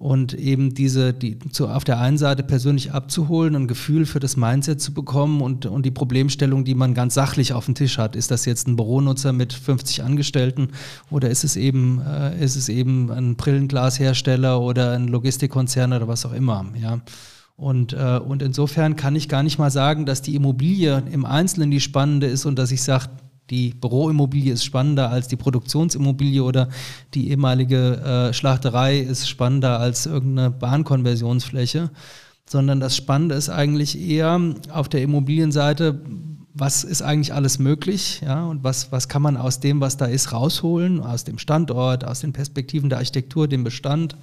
und eben diese, die zu, auf der einen Seite persönlich abzuholen, ein Gefühl für das Mindset zu bekommen und, und die Problemstellung, die man ganz sachlich auf dem Tisch hat. Ist das jetzt ein Büronutzer mit 50 Angestellten oder ist es eben, äh, ist es eben ein Brillenglashersteller oder ein Logistikkonzern oder was auch immer, ja. Und, äh, und insofern kann ich gar nicht mal sagen, dass die Immobilie im Einzelnen die spannende ist und dass ich sage, die Büroimmobilie ist spannender als die Produktionsimmobilie oder die ehemalige äh, Schlachterei ist spannender als irgendeine Bahnkonversionsfläche, sondern das Spannende ist eigentlich eher auf der Immobilienseite, was ist eigentlich alles möglich, ja, und was, was kann man aus dem, was da ist, rausholen, aus dem Standort, aus den Perspektiven der Architektur, dem Bestand.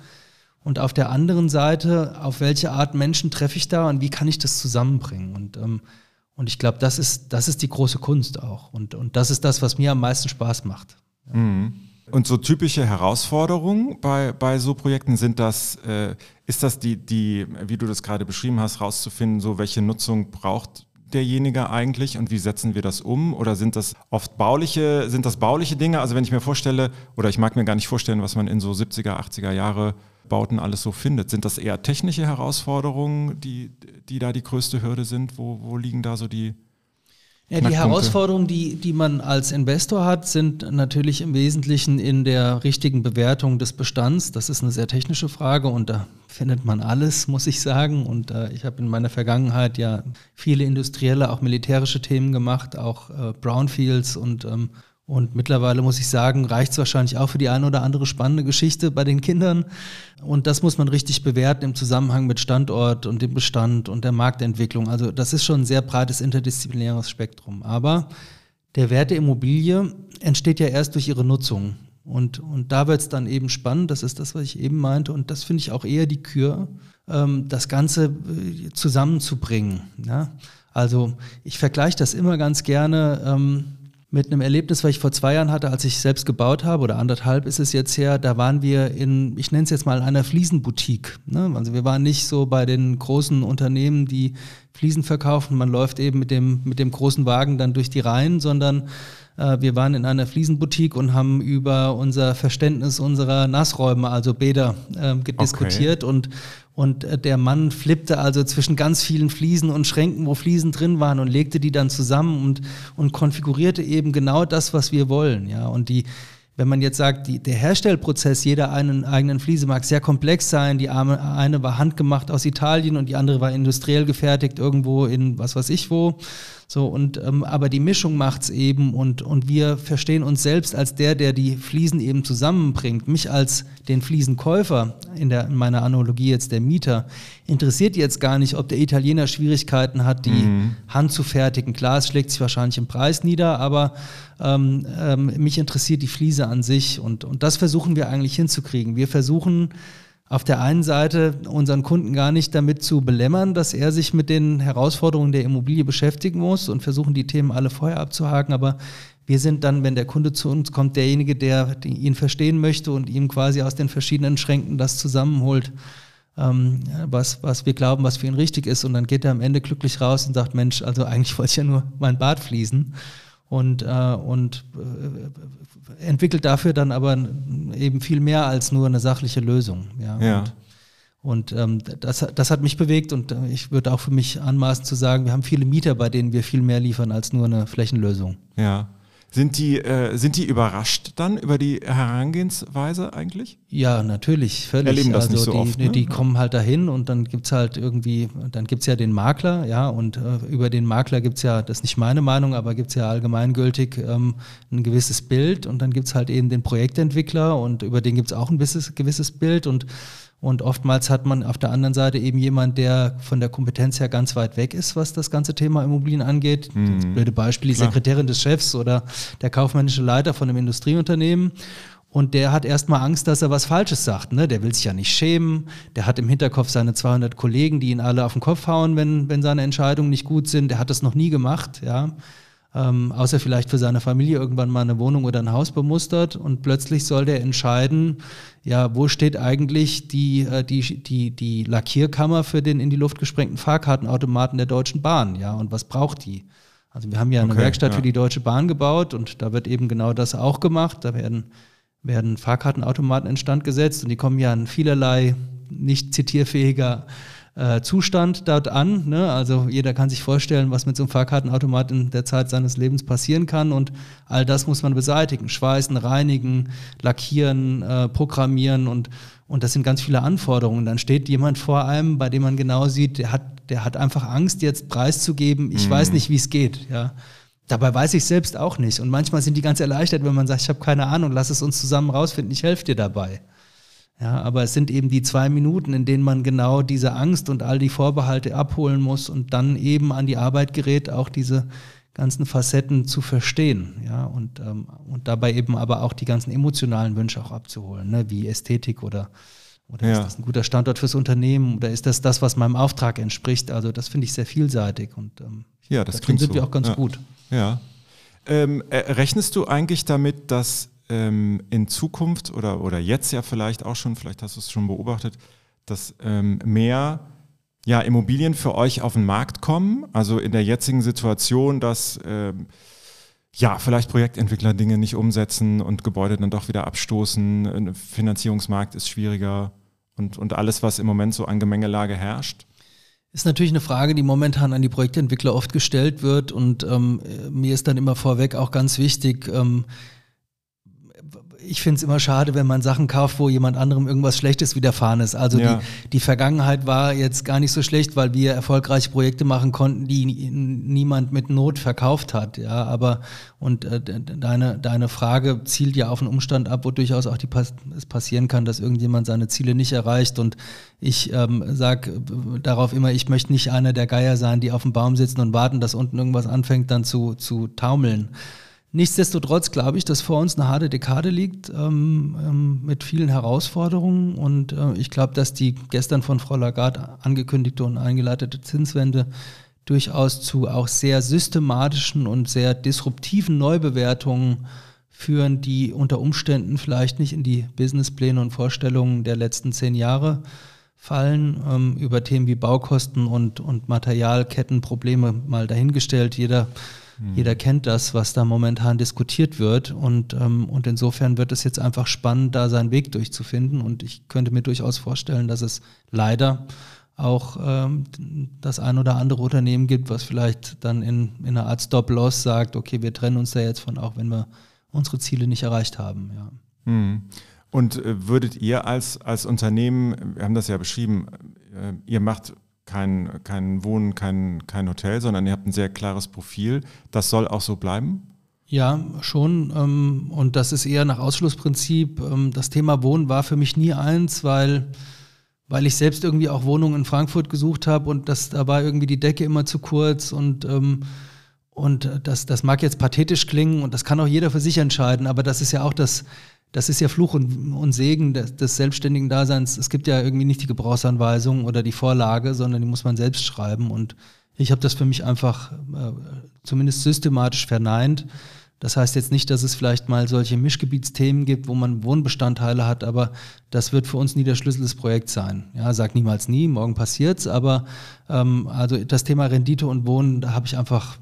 Und auf der anderen Seite, auf welche Art Menschen treffe ich da und wie kann ich das zusammenbringen? Und ähm, und ich glaube, das ist, das ist die große Kunst auch. Und, und das ist das, was mir am meisten Spaß macht. Mhm. Und so typische Herausforderungen bei, bei so Projekten sind das, äh, ist das die, die, wie du das gerade beschrieben hast, rauszufinden, so welche Nutzung braucht derjenige eigentlich und wie setzen wir das um? Oder sind das oft bauliche, sind das bauliche Dinge? Also wenn ich mir vorstelle, oder ich mag mir gar nicht vorstellen, was man in so 70er, 80er Jahre Bauten alles so findet. Sind das eher technische Herausforderungen, die, die da die größte Hürde sind? Wo, wo liegen da so die ja, die Herausforderungen, die, die man als Investor hat, sind natürlich im Wesentlichen in der richtigen Bewertung des Bestands. Das ist eine sehr technische Frage und da findet man alles, muss ich sagen. Und äh, ich habe in meiner Vergangenheit ja viele industrielle, auch militärische Themen gemacht, auch äh, Brownfields und ähm, und mittlerweile muss ich sagen, reicht es wahrscheinlich auch für die eine oder andere spannende Geschichte bei den Kindern. Und das muss man richtig bewerten im Zusammenhang mit Standort und dem Bestand und der Marktentwicklung. Also das ist schon ein sehr breites interdisziplinäres Spektrum. Aber der Wert der Immobilie entsteht ja erst durch ihre Nutzung. Und, und da wird es dann eben spannend, das ist das, was ich eben meinte. Und das finde ich auch eher die Kür, ähm, das Ganze äh, zusammenzubringen. Ja? Also ich vergleiche das immer ganz gerne. Ähm, mit einem Erlebnis, was ich vor zwei Jahren hatte, als ich selbst gebaut habe, oder anderthalb ist es jetzt her, da waren wir in, ich nenne es jetzt mal einer Fliesenboutique. Ne? Also wir waren nicht so bei den großen Unternehmen, die Fliesen verkaufen, man läuft eben mit dem, mit dem großen Wagen dann durch die Reihen, sondern äh, wir waren in einer Fliesenboutique und haben über unser Verständnis unserer Nassräume, also Bäder, äh, diskutiert okay. und und äh, der Mann flippte also zwischen ganz vielen Fliesen und Schränken, wo Fliesen drin waren und legte die dann zusammen und, und konfigurierte eben genau das, was wir wollen. Ja, und die, wenn man jetzt sagt, die, der Herstellprozess jeder einen eigenen Fliese mag sehr komplex sein. Die eine war handgemacht aus Italien und die andere war industriell gefertigt irgendwo in was weiß ich wo. So, und ähm, aber die Mischung macht's eben und, und wir verstehen uns selbst als der, der die Fliesen eben zusammenbringt. Mich als den Fliesenkäufer, in, der, in meiner Analogie jetzt der Mieter, interessiert jetzt gar nicht, ob der Italiener Schwierigkeiten hat, die mhm. Hand zu fertigen. Klar, es schlägt sich wahrscheinlich im Preis nieder, aber ähm, ähm, mich interessiert die Fliese an sich und, und das versuchen wir eigentlich hinzukriegen. Wir versuchen, auf der einen Seite unseren Kunden gar nicht damit zu belämmern, dass er sich mit den Herausforderungen der Immobilie beschäftigen muss und versuchen die Themen alle vorher abzuhaken, aber wir sind dann, wenn der Kunde zu uns kommt, derjenige, der ihn verstehen möchte und ihm quasi aus den verschiedenen Schränken das zusammenholt, ähm, was, was wir glauben, was für ihn richtig ist. Und dann geht er am Ende glücklich raus und sagt, Mensch, also eigentlich wollte ich ja nur mein Bad fließen und, äh, und äh, entwickelt dafür dann aber eben viel mehr als nur eine sachliche Lösung. Ja. ja. Und, und ähm, das, das hat mich bewegt und äh, ich würde auch für mich anmaßen zu sagen, wir haben viele Mieter, bei denen wir viel mehr liefern als nur eine Flächenlösung. Ja. Sind die, äh, sind die überrascht dann über die Herangehensweise eigentlich? Ja, natürlich, völlig. Erleben das also nicht so die, oft, ne? die kommen halt dahin und dann gibt es halt irgendwie, dann gibt es ja den Makler, ja, und äh, über den Makler gibt es ja, das ist nicht meine Meinung, aber gibt es ja allgemeingültig ähm, ein gewisses Bild und dann gibt es halt eben den Projektentwickler und über den gibt es auch ein gewisses, gewisses Bild und und oftmals hat man auf der anderen Seite eben jemand, der von der Kompetenz her ganz weit weg ist, was das ganze Thema Immobilien angeht. Mhm. Das blöde Beispiel, die Klar. Sekretärin des Chefs oder der kaufmännische Leiter von einem Industrieunternehmen. Und der hat erstmal Angst, dass er was Falsches sagt. Ne? Der will sich ja nicht schämen. Der hat im Hinterkopf seine 200 Kollegen, die ihn alle auf den Kopf hauen, wenn, wenn seine Entscheidungen nicht gut sind. Der hat das noch nie gemacht. Ja? Ähm, außer vielleicht für seine Familie irgendwann mal eine Wohnung oder ein Haus bemustert und plötzlich soll der entscheiden, ja, wo steht eigentlich die, äh, die, die, die Lackierkammer für den in die Luft gesprengten Fahrkartenautomaten der Deutschen Bahn, ja, und was braucht die? Also wir haben ja eine okay, Werkstatt ja. für die Deutsche Bahn gebaut und da wird eben genau das auch gemacht. Da werden, werden Fahrkartenautomaten instand gesetzt und die kommen ja in vielerlei nicht zitierfähiger äh, Zustand dort an. Ne? Also jeder kann sich vorstellen, was mit so einem Fahrkartenautomat in der Zeit seines Lebens passieren kann und all das muss man beseitigen. Schweißen, reinigen, lackieren, äh, programmieren und, und das sind ganz viele Anforderungen. Dann steht jemand vor einem, bei dem man genau sieht, der hat, der hat einfach Angst, jetzt preiszugeben, ich mhm. weiß nicht, wie es geht. Ja. Dabei weiß ich selbst auch nicht. Und manchmal sind die ganz erleichtert, wenn man sagt, ich habe keine Ahnung, lass es uns zusammen rausfinden, ich helfe dir dabei. Ja, aber es sind eben die zwei Minuten, in denen man genau diese Angst und all die Vorbehalte abholen muss und dann eben an die Arbeit gerät, auch diese ganzen Facetten zu verstehen, ja, und, ähm, und dabei eben aber auch die ganzen emotionalen Wünsche auch abzuholen, ne, wie Ästhetik oder, oder ja. ist das ein guter Standort fürs Unternehmen oder ist das das, was meinem Auftrag entspricht? Also das finde ich sehr vielseitig und ähm, ja, das klingt sind so. wir auch ganz ja. gut. Ja. Ähm, äh, rechnest du eigentlich damit, dass ähm, in Zukunft oder, oder jetzt ja vielleicht auch schon, vielleicht hast du es schon beobachtet, dass ähm, mehr ja, Immobilien für euch auf den Markt kommen? Also in der jetzigen Situation, dass ähm, ja, vielleicht Projektentwickler Dinge nicht umsetzen und Gebäude dann doch wieder abstoßen, ein Finanzierungsmarkt ist schwieriger und, und alles, was im Moment so an Gemengelage herrscht? Ist natürlich eine Frage, die momentan an die Projektentwickler oft gestellt wird und ähm, mir ist dann immer vorweg auch ganz wichtig, ähm, ich finde es immer schade, wenn man Sachen kauft, wo jemand anderem irgendwas Schlechtes widerfahren ist. Also ja. die, die Vergangenheit war jetzt gar nicht so schlecht, weil wir erfolgreiche Projekte machen konnten, die niemand mit Not verkauft hat. Ja, aber und äh, deine, deine Frage zielt ja auf einen Umstand ab, wo durchaus auch die, es passieren kann, dass irgendjemand seine Ziele nicht erreicht. Und ich ähm, sage darauf immer, ich möchte nicht einer der Geier sein, die auf dem Baum sitzen und warten, dass unten irgendwas anfängt dann zu, zu taumeln. Nichtsdestotrotz glaube ich, dass vor uns eine harte Dekade liegt ähm, ähm, mit vielen Herausforderungen und äh, ich glaube, dass die gestern von Frau Lagarde angekündigte und eingeleitete Zinswende durchaus zu auch sehr systematischen und sehr disruptiven Neubewertungen führen, die unter Umständen vielleicht nicht in die Businesspläne und Vorstellungen der letzten zehn Jahre fallen, ähm, über Themen wie Baukosten und, und Materialkettenprobleme mal dahingestellt. Jeder Mhm. Jeder kennt das, was da momentan diskutiert wird. Und, ähm, und insofern wird es jetzt einfach spannend, da seinen Weg durchzufinden. Und ich könnte mir durchaus vorstellen, dass es leider auch ähm, das ein oder andere Unternehmen gibt, was vielleicht dann in, in einer Art Stop-Loss sagt, okay, wir trennen uns da jetzt von, auch wenn wir unsere Ziele nicht erreicht haben. Ja. Mhm. Und äh, würdet ihr als, als Unternehmen, wir haben das ja beschrieben, äh, ihr macht kein, kein Wohnen, kein, kein Hotel, sondern ihr habt ein sehr klares Profil. Das soll auch so bleiben? Ja, schon. Ähm, und das ist eher nach Ausschlussprinzip. Ähm, das Thema Wohnen war für mich nie eins, weil, weil ich selbst irgendwie auch Wohnungen in Frankfurt gesucht habe und das, da war irgendwie die Decke immer zu kurz und ähm, und das, das mag jetzt pathetisch klingen und das kann auch jeder für sich entscheiden, aber das ist ja auch das, das ist ja Fluch und, und Segen des, des, selbstständigen Daseins. Es gibt ja irgendwie nicht die Gebrauchsanweisung oder die Vorlage, sondern die muss man selbst schreiben. Und ich habe das für mich einfach äh, zumindest systematisch verneint. Das heißt jetzt nicht, dass es vielleicht mal solche Mischgebietsthemen gibt, wo man Wohnbestandteile hat, aber das wird für uns nie der Schlüssel des Projekts sein. Ja, sag niemals nie, morgen passiert's, aber ähm, also das Thema Rendite und Wohnen, da habe ich einfach,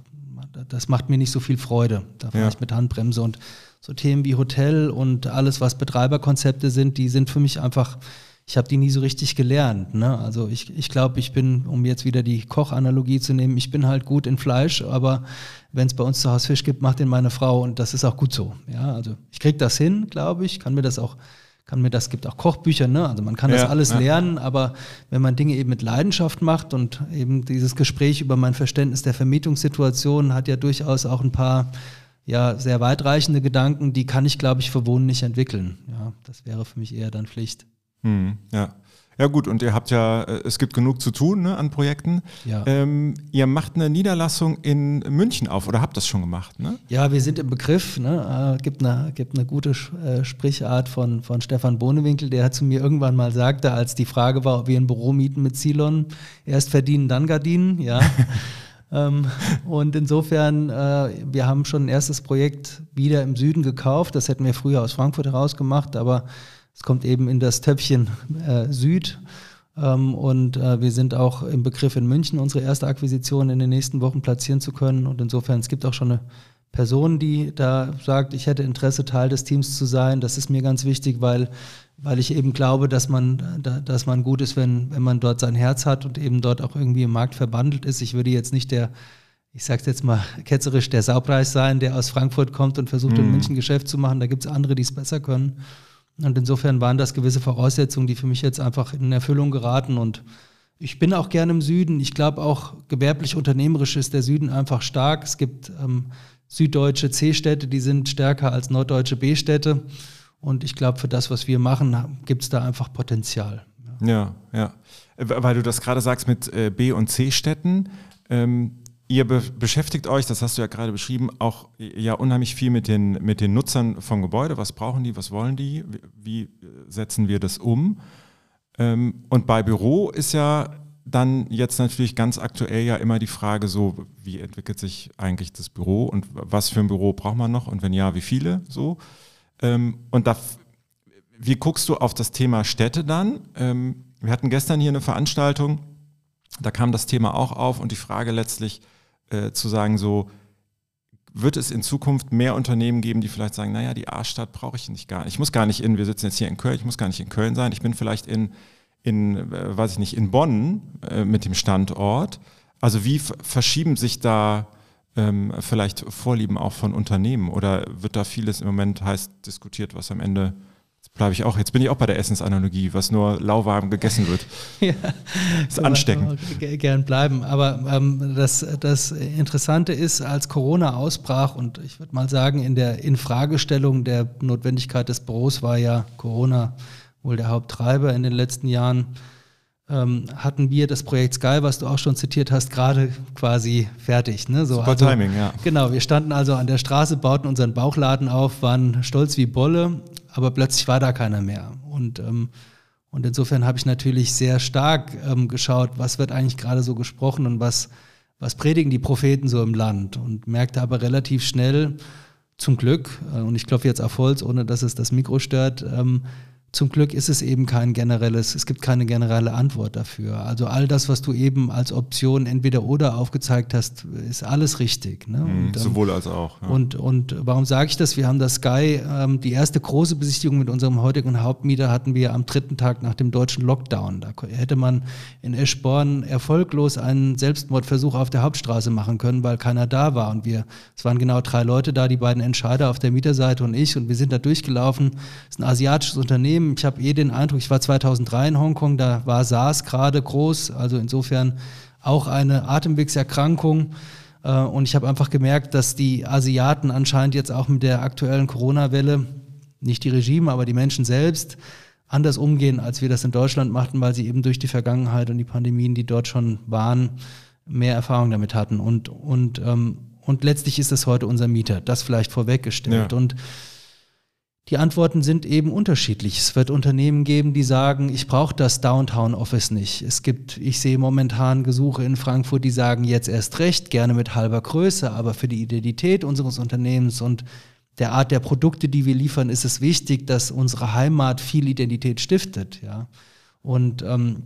das macht mir nicht so viel Freude. Da fahre ja. ich mit Handbremse und so Themen wie Hotel und alles, was Betreiberkonzepte sind, die sind für mich einfach, ich habe die nie so richtig gelernt. Ne? Also ich, ich glaube, ich bin, um jetzt wieder die Kochanalogie zu nehmen, ich bin halt gut in Fleisch, aber wenn es bei uns zu Hause Fisch gibt, macht den meine Frau und das ist auch gut so. Ja, also ich kriege das hin, glaube ich, kann mir das auch kann mir das gibt auch Kochbücher, ne? Also man kann ja, das alles ja. lernen, aber wenn man Dinge eben mit Leidenschaft macht und eben dieses Gespräch über mein Verständnis der Vermietungssituation hat ja durchaus auch ein paar ja sehr weitreichende Gedanken, die kann ich, glaube ich, für Wohnen nicht entwickeln. Ja, das wäre für mich eher dann Pflicht. Hm, ja. Ja gut, und ihr habt ja, äh, es gibt genug zu tun ne, an Projekten. Ja. Ähm, ihr macht eine Niederlassung in München auf oder habt das schon gemacht? Ne? Ja, wir sind im Begriff. Ne? Äh, gibt, eine, gibt eine gute äh, Sprichart von, von Stefan Bohnewinkel, der zu mir irgendwann mal sagte, als die Frage war, ob wir ein Büro mieten mit Zilon, erst verdienen, dann Gardinen. Ja. [laughs] Ähm, und insofern, äh, wir haben schon ein erstes Projekt wieder im Süden gekauft. Das hätten wir früher aus Frankfurt heraus gemacht, aber es kommt eben in das Töpfchen äh, Süd. Ähm, und äh, wir sind auch im Begriff in München unsere erste Akquisition in den nächsten Wochen platzieren zu können. Und insofern, es gibt auch schon eine Person, die da sagt, ich hätte Interesse, Teil des Teams zu sein. Das ist mir ganz wichtig, weil, weil ich eben glaube, dass man, dass man gut ist, wenn, wenn man dort sein Herz hat und eben dort auch irgendwie im Markt verbandelt ist. Ich würde jetzt nicht der, ich sage jetzt mal ketzerisch, der Saupreis sein, der aus Frankfurt kommt und versucht, mhm. in München Geschäft zu machen. Da gibt es andere, die es besser können. Und insofern waren das gewisse Voraussetzungen, die für mich jetzt einfach in Erfüllung geraten. Und ich bin auch gerne im Süden. Ich glaube auch gewerblich unternehmerisch ist der Süden einfach stark. Es gibt ähm, süddeutsche C-Städte, die sind stärker als norddeutsche B-Städte. Und ich glaube, für das, was wir machen, gibt es da einfach Potenzial. Ja. ja. Weil du das gerade sagst mit äh, B- und C-Städten. Ähm, ihr be beschäftigt euch, das hast du ja gerade beschrieben, auch ja unheimlich viel mit den, mit den Nutzern vom Gebäude. Was brauchen die, was wollen die, wie, wie setzen wir das um? Ähm, und bei Büro ist ja dann jetzt natürlich ganz aktuell ja immer die Frage so, wie entwickelt sich eigentlich das Büro und was für ein Büro braucht man noch und wenn ja, wie viele so. Ähm, und da, wie guckst du auf das Thema Städte dann? Ähm, wir hatten gestern hier eine Veranstaltung, da kam das Thema auch auf und die Frage letztlich äh, zu sagen so, wird es in Zukunft mehr Unternehmen geben, die vielleicht sagen, naja, die A-Stadt brauche ich nicht gar nicht. Ich muss gar nicht in, wir sitzen jetzt hier in Köln, ich muss gar nicht in Köln sein, ich bin vielleicht in in, äh, weiß ich nicht, in Bonn äh, mit dem Standort. Also wie verschieben sich da ähm, vielleicht Vorlieben auch von Unternehmen oder wird da vieles im Moment heiß diskutiert, was am Ende bleibe ich auch, jetzt bin ich auch bei der Essensanalogie, was nur lauwarm gegessen wird. [laughs] ja, ist ansteckend. Gern bleiben. Aber ähm, das, das Interessante ist, als Corona ausbrach und ich würde mal sagen, in der Infragestellung der Notwendigkeit des Büros war ja Corona wohl der Haupttreiber in den letzten Jahren, ähm, hatten wir das Projekt Sky, was du auch schon zitiert hast, gerade quasi fertig. Ne? So, Super also, Timing, ja. Genau, wir standen also an der Straße, bauten unseren Bauchladen auf, waren stolz wie Bolle, aber plötzlich war da keiner mehr. Und, ähm, und insofern habe ich natürlich sehr stark ähm, geschaut, was wird eigentlich gerade so gesprochen und was, was predigen die Propheten so im Land. Und merkte aber relativ schnell, zum Glück, äh, und ich klopfe jetzt auf Holz, ohne dass es das Mikro stört, ähm, zum Glück ist es eben kein generelles, es gibt keine generelle Antwort dafür. Also all das, was du eben als Option entweder oder aufgezeigt hast, ist alles richtig. Ne? Mhm, und, ähm, sowohl als auch. Ja. Und, und warum sage ich das? Wir haben das Sky, ähm, die erste große Besichtigung mit unserem heutigen Hauptmieter hatten wir am dritten Tag nach dem deutschen Lockdown. Da hätte man in Eschborn erfolglos einen Selbstmordversuch auf der Hauptstraße machen können, weil keiner da war. Und wir, es waren genau drei Leute da, die beiden Entscheider auf der Mieterseite und ich. Und wir sind da durchgelaufen. Es ist ein asiatisches Unternehmen Unternehmen. Ich habe eh den Eindruck, ich war 2003 in Hongkong, da war SARS gerade groß, also insofern auch eine Atemwegserkrankung. Äh, und ich habe einfach gemerkt, dass die Asiaten anscheinend jetzt auch mit der aktuellen Corona-Welle, nicht die Regime, aber die Menschen selbst, anders umgehen, als wir das in Deutschland machten, weil sie eben durch die Vergangenheit und die Pandemien, die dort schon waren, mehr Erfahrung damit hatten. Und, und, ähm, und letztlich ist das heute unser Mieter, das vielleicht vorweggestellt. Ja. Und die Antworten sind eben unterschiedlich. Es wird Unternehmen geben, die sagen, ich brauche das Downtown Office nicht. Es gibt, ich sehe momentan Gesuche in Frankfurt, die sagen jetzt erst recht, gerne mit halber Größe, aber für die Identität unseres Unternehmens und der Art der Produkte, die wir liefern, ist es wichtig, dass unsere Heimat viel Identität stiftet. Ja? Und, ähm,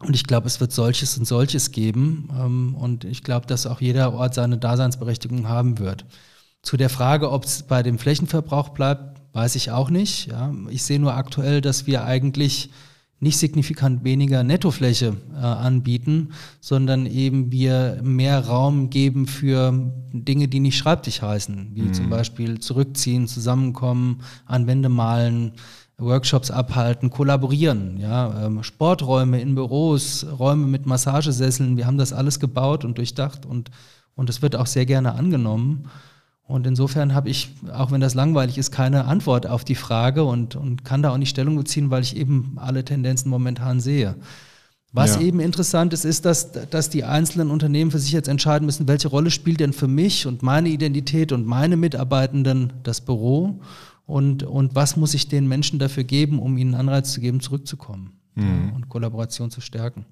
und ich glaube, es wird solches und solches geben. Ähm, und ich glaube, dass auch jeder Ort seine Daseinsberechtigung haben wird. Zu der Frage, ob es bei dem Flächenverbrauch bleibt, Weiß ich auch nicht. Ja. Ich sehe nur aktuell, dass wir eigentlich nicht signifikant weniger Nettofläche äh, anbieten, sondern eben wir mehr Raum geben für Dinge, die nicht Schreibtisch heißen, wie mhm. zum Beispiel zurückziehen, zusammenkommen, an Wände malen, Workshops abhalten, kollaborieren, ja, ähm, Sporträume in Büros, Räume mit Massagesesseln, wir haben das alles gebaut und durchdacht und und es wird auch sehr gerne angenommen. Und insofern habe ich, auch wenn das langweilig ist, keine Antwort auf die Frage und, und kann da auch nicht Stellung beziehen, weil ich eben alle Tendenzen momentan sehe. Was ja. eben interessant ist, ist, dass, dass die einzelnen Unternehmen für sich jetzt entscheiden müssen, welche Rolle spielt denn für mich und meine Identität und meine Mitarbeitenden das Büro und, und was muss ich den Menschen dafür geben, um ihnen Anreiz zu geben, zurückzukommen mhm. und Kollaboration zu stärken.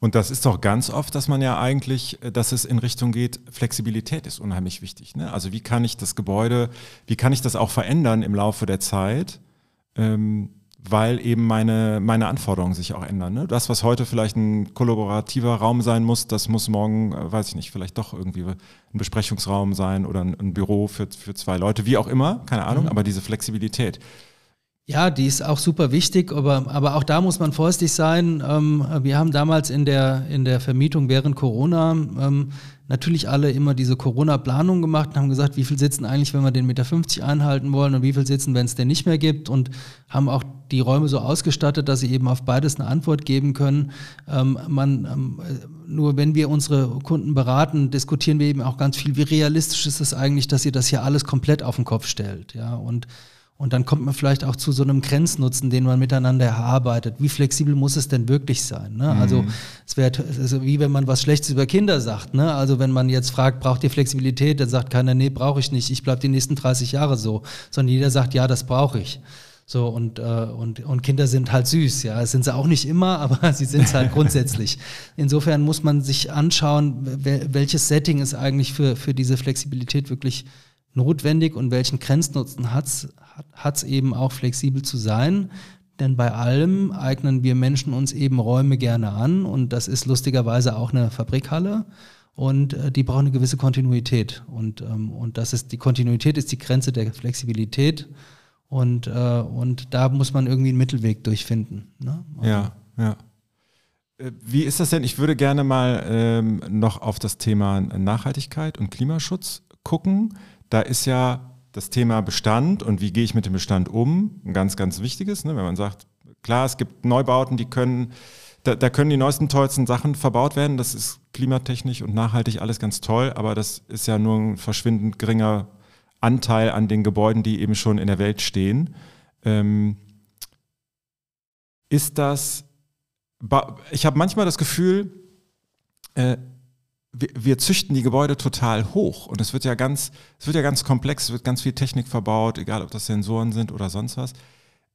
Und das ist doch ganz oft, dass man ja eigentlich, äh, dass es in Richtung geht, Flexibilität ist unheimlich wichtig. Ne? Also wie kann ich das Gebäude, wie kann ich das auch verändern im Laufe der Zeit, ähm, weil eben meine, meine Anforderungen sich auch ändern. Ne? Das, was heute vielleicht ein kollaborativer Raum sein muss, das muss morgen, äh, weiß ich nicht, vielleicht doch irgendwie ein Besprechungsraum sein oder ein, ein Büro für, für zwei Leute, wie auch immer, keine Ahnung, mhm. aber diese Flexibilität. Ja, die ist auch super wichtig, aber, aber auch da muss man vorsichtig sein. Ähm, wir haben damals in der, in der Vermietung während Corona ähm, natürlich alle immer diese Corona-Planung gemacht und haben gesagt, wie viel sitzen eigentlich, wenn wir den Meter 50 einhalten wollen und wie viel sitzen, wenn es den nicht mehr gibt und haben auch die Räume so ausgestattet, dass sie eben auf beides eine Antwort geben können. Ähm, man, ähm, nur wenn wir unsere Kunden beraten, diskutieren wir eben auch ganz viel, wie realistisch ist es eigentlich, dass ihr das hier alles komplett auf den Kopf stellt. Ja, und und dann kommt man vielleicht auch zu so einem Grenznutzen, den man miteinander erarbeitet. Wie flexibel muss es denn wirklich sein? Ne? Also mhm. es wäre also wie wenn man was Schlechtes über Kinder sagt. Ne? Also wenn man jetzt fragt, braucht ihr Flexibilität, dann sagt keiner, nee, brauche ich nicht. Ich bleibe die nächsten 30 Jahre so. Sondern jeder sagt, ja, das brauche ich. So, und, äh, und, und Kinder sind halt süß, ja. Das sind sie auch nicht immer, [laughs] aber sie sind es halt grundsätzlich. Insofern muss man sich anschauen, welches Setting ist eigentlich für, für diese Flexibilität wirklich notwendig und welchen Grenznutzen hat es eben auch flexibel zu sein. Denn bei allem eignen wir Menschen uns eben Räume gerne an und das ist lustigerweise auch eine Fabrikhalle und äh, die brauchen eine gewisse Kontinuität und, ähm, und das ist die Kontinuität ist die Grenze der Flexibilität und, äh, und da muss man irgendwie einen Mittelweg durchfinden. Ne? Ja, ja. Äh, wie ist das denn? Ich würde gerne mal ähm, noch auf das Thema Nachhaltigkeit und Klimaschutz gucken. Da ist ja das Thema Bestand und wie gehe ich mit dem Bestand um, ein ganz, ganz wichtiges. Ne? Wenn man sagt, klar, es gibt Neubauten, die können, da, da können die neuesten, tollsten Sachen verbaut werden. Das ist klimatechnisch und nachhaltig alles ganz toll, aber das ist ja nur ein verschwindend geringer Anteil an den Gebäuden, die eben schon in der Welt stehen. Ähm, ist das, ich habe manchmal das Gefühl, äh, wir, wir, züchten die Gebäude total hoch und es wird ja ganz, es wird ja ganz komplex, es wird ganz viel Technik verbaut, egal ob das Sensoren sind oder sonst was.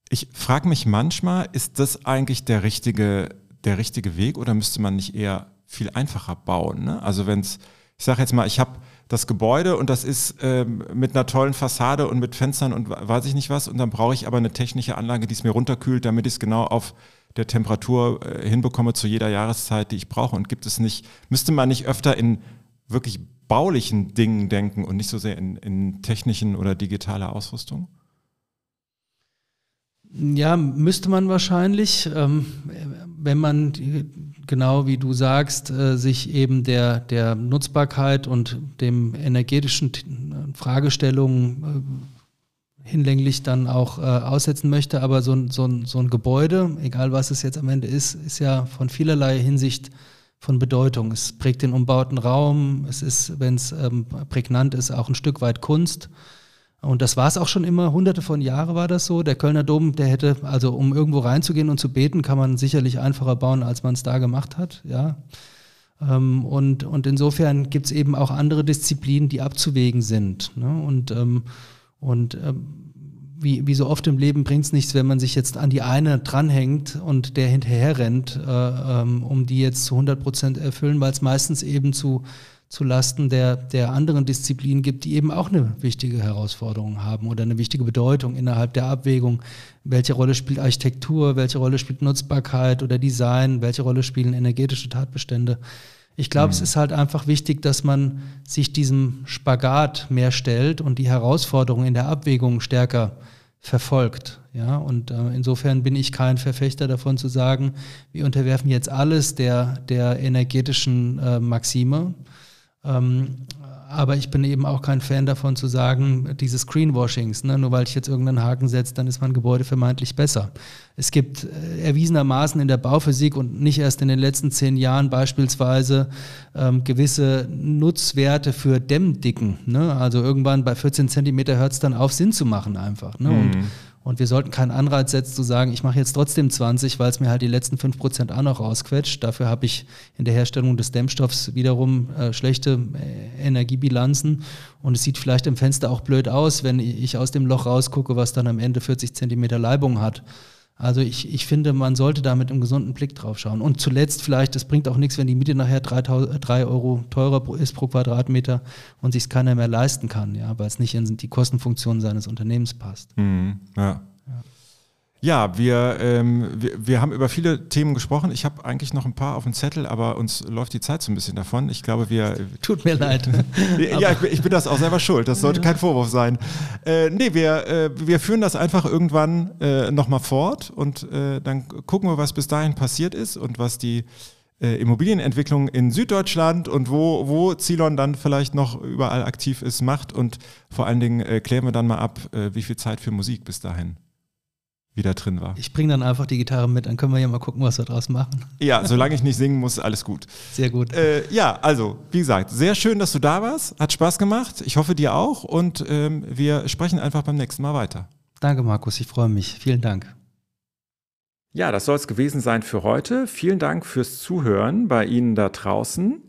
Ich frage mich manchmal, ist das eigentlich der richtige, der richtige Weg oder müsste man nicht eher viel einfacher bauen? Ne? Also wenn es, ich sage jetzt mal, ich habe das Gebäude und das ist ähm, mit einer tollen Fassade und mit Fenstern und weiß ich nicht was und dann brauche ich aber eine technische Anlage, die es mir runterkühlt, damit ich es genau auf der Temperatur äh, hinbekomme zu jeder Jahreszeit, die ich brauche? Und gibt es nicht, müsste man nicht öfter in wirklich baulichen Dingen denken und nicht so sehr in, in technischen oder digitaler Ausrüstung? Ja, müsste man wahrscheinlich, ähm, wenn man genau wie du sagst, äh, sich eben der, der Nutzbarkeit und dem energetischen Fragestellungen äh, hinlänglich dann auch äh, aussetzen möchte. Aber so, ein, so, so ein Gebäude, egal was es jetzt am Ende ist, ist ja von vielerlei Hinsicht von Bedeutung. Es prägt den umbauten Raum, es ist, wenn es ähm, prägnant ist, auch ein Stück weit Kunst. Und das war es auch schon immer, hunderte von Jahren war das so. Der Kölner Dom, der hätte, also um irgendwo reinzugehen und zu beten, kann man sicherlich einfacher bauen, als man es da gemacht hat. Ja. Ähm, und, und insofern gibt es eben auch andere Disziplinen, die abzuwägen sind. Ne? Und ähm, und ähm, wie, wie so oft im Leben bringt es nichts, wenn man sich jetzt an die eine dranhängt und der hinterher rennt, äh, ähm, um die jetzt zu 100 Prozent erfüllen, weil es meistens eben zu, zu Lasten der, der anderen Disziplinen gibt, die eben auch eine wichtige Herausforderung haben oder eine wichtige Bedeutung innerhalb der Abwägung. Welche Rolle spielt Architektur, welche Rolle spielt Nutzbarkeit oder Design, welche Rolle spielen energetische Tatbestände? Ich glaube, mhm. es ist halt einfach wichtig, dass man sich diesem Spagat mehr stellt und die Herausforderungen in der Abwägung stärker verfolgt. Ja, und äh, insofern bin ich kein Verfechter davon zu sagen, wir unterwerfen jetzt alles der, der energetischen äh, Maxime. Ähm, aber ich bin eben auch kein Fan davon zu sagen, dieses Greenwashings, ne? nur weil ich jetzt irgendeinen Haken setze, dann ist mein Gebäude vermeintlich besser. Es gibt äh, erwiesenermaßen in der Bauphysik und nicht erst in den letzten zehn Jahren beispielsweise ähm, gewisse Nutzwerte für Dämmdicken. Ne? Also irgendwann bei 14 Zentimeter hört es dann auf, Sinn zu machen einfach. Ne? Mhm. Und und wir sollten keinen Anreiz setzen zu sagen, ich mache jetzt trotzdem 20, weil es mir halt die letzten 5% auch noch rausquetscht. Dafür habe ich in der Herstellung des Dämmstoffs wiederum äh, schlechte äh, Energiebilanzen. Und es sieht vielleicht im Fenster auch blöd aus, wenn ich aus dem Loch rausgucke, was dann am Ende 40 Zentimeter Leibung hat. Also ich, ich finde, man sollte da mit einem gesunden Blick drauf schauen. Und zuletzt vielleicht, es bringt auch nichts, wenn die Miete nachher 3 Euro teurer ist pro Quadratmeter und sich keiner mehr leisten kann, ja, weil es nicht in die Kostenfunktion seines Unternehmens passt. Mhm, ja. Ja, wir, ähm, wir, wir haben über viele Themen gesprochen. Ich habe eigentlich noch ein paar auf dem Zettel, aber uns läuft die Zeit so ein bisschen davon. Ich glaube, wir. [laughs] Tut mir leid. [laughs] ja, ich bin, ich bin, das auch selber schuld. Das sollte kein Vorwurf sein. Äh, nee, wir, äh, wir führen das einfach irgendwann äh, nochmal fort und äh, dann gucken wir, was bis dahin passiert ist und was die äh, Immobilienentwicklung in Süddeutschland und wo, wo Zilon dann vielleicht noch überall aktiv ist, macht. Und vor allen Dingen äh, klären wir dann mal ab, äh, wie viel Zeit für Musik bis dahin wieder drin war. Ich bringe dann einfach die Gitarre mit, dann können wir ja mal gucken, was wir draus machen. Ja, [laughs] solange ich nicht singen muss, alles gut. Sehr gut. Äh, ja, also, wie gesagt, sehr schön, dass du da warst. Hat Spaß gemacht. Ich hoffe, dir auch. Und ähm, wir sprechen einfach beim nächsten Mal weiter. Danke, Markus. Ich freue mich. Vielen Dank. Ja, das soll es gewesen sein für heute. Vielen Dank fürs Zuhören bei Ihnen da draußen.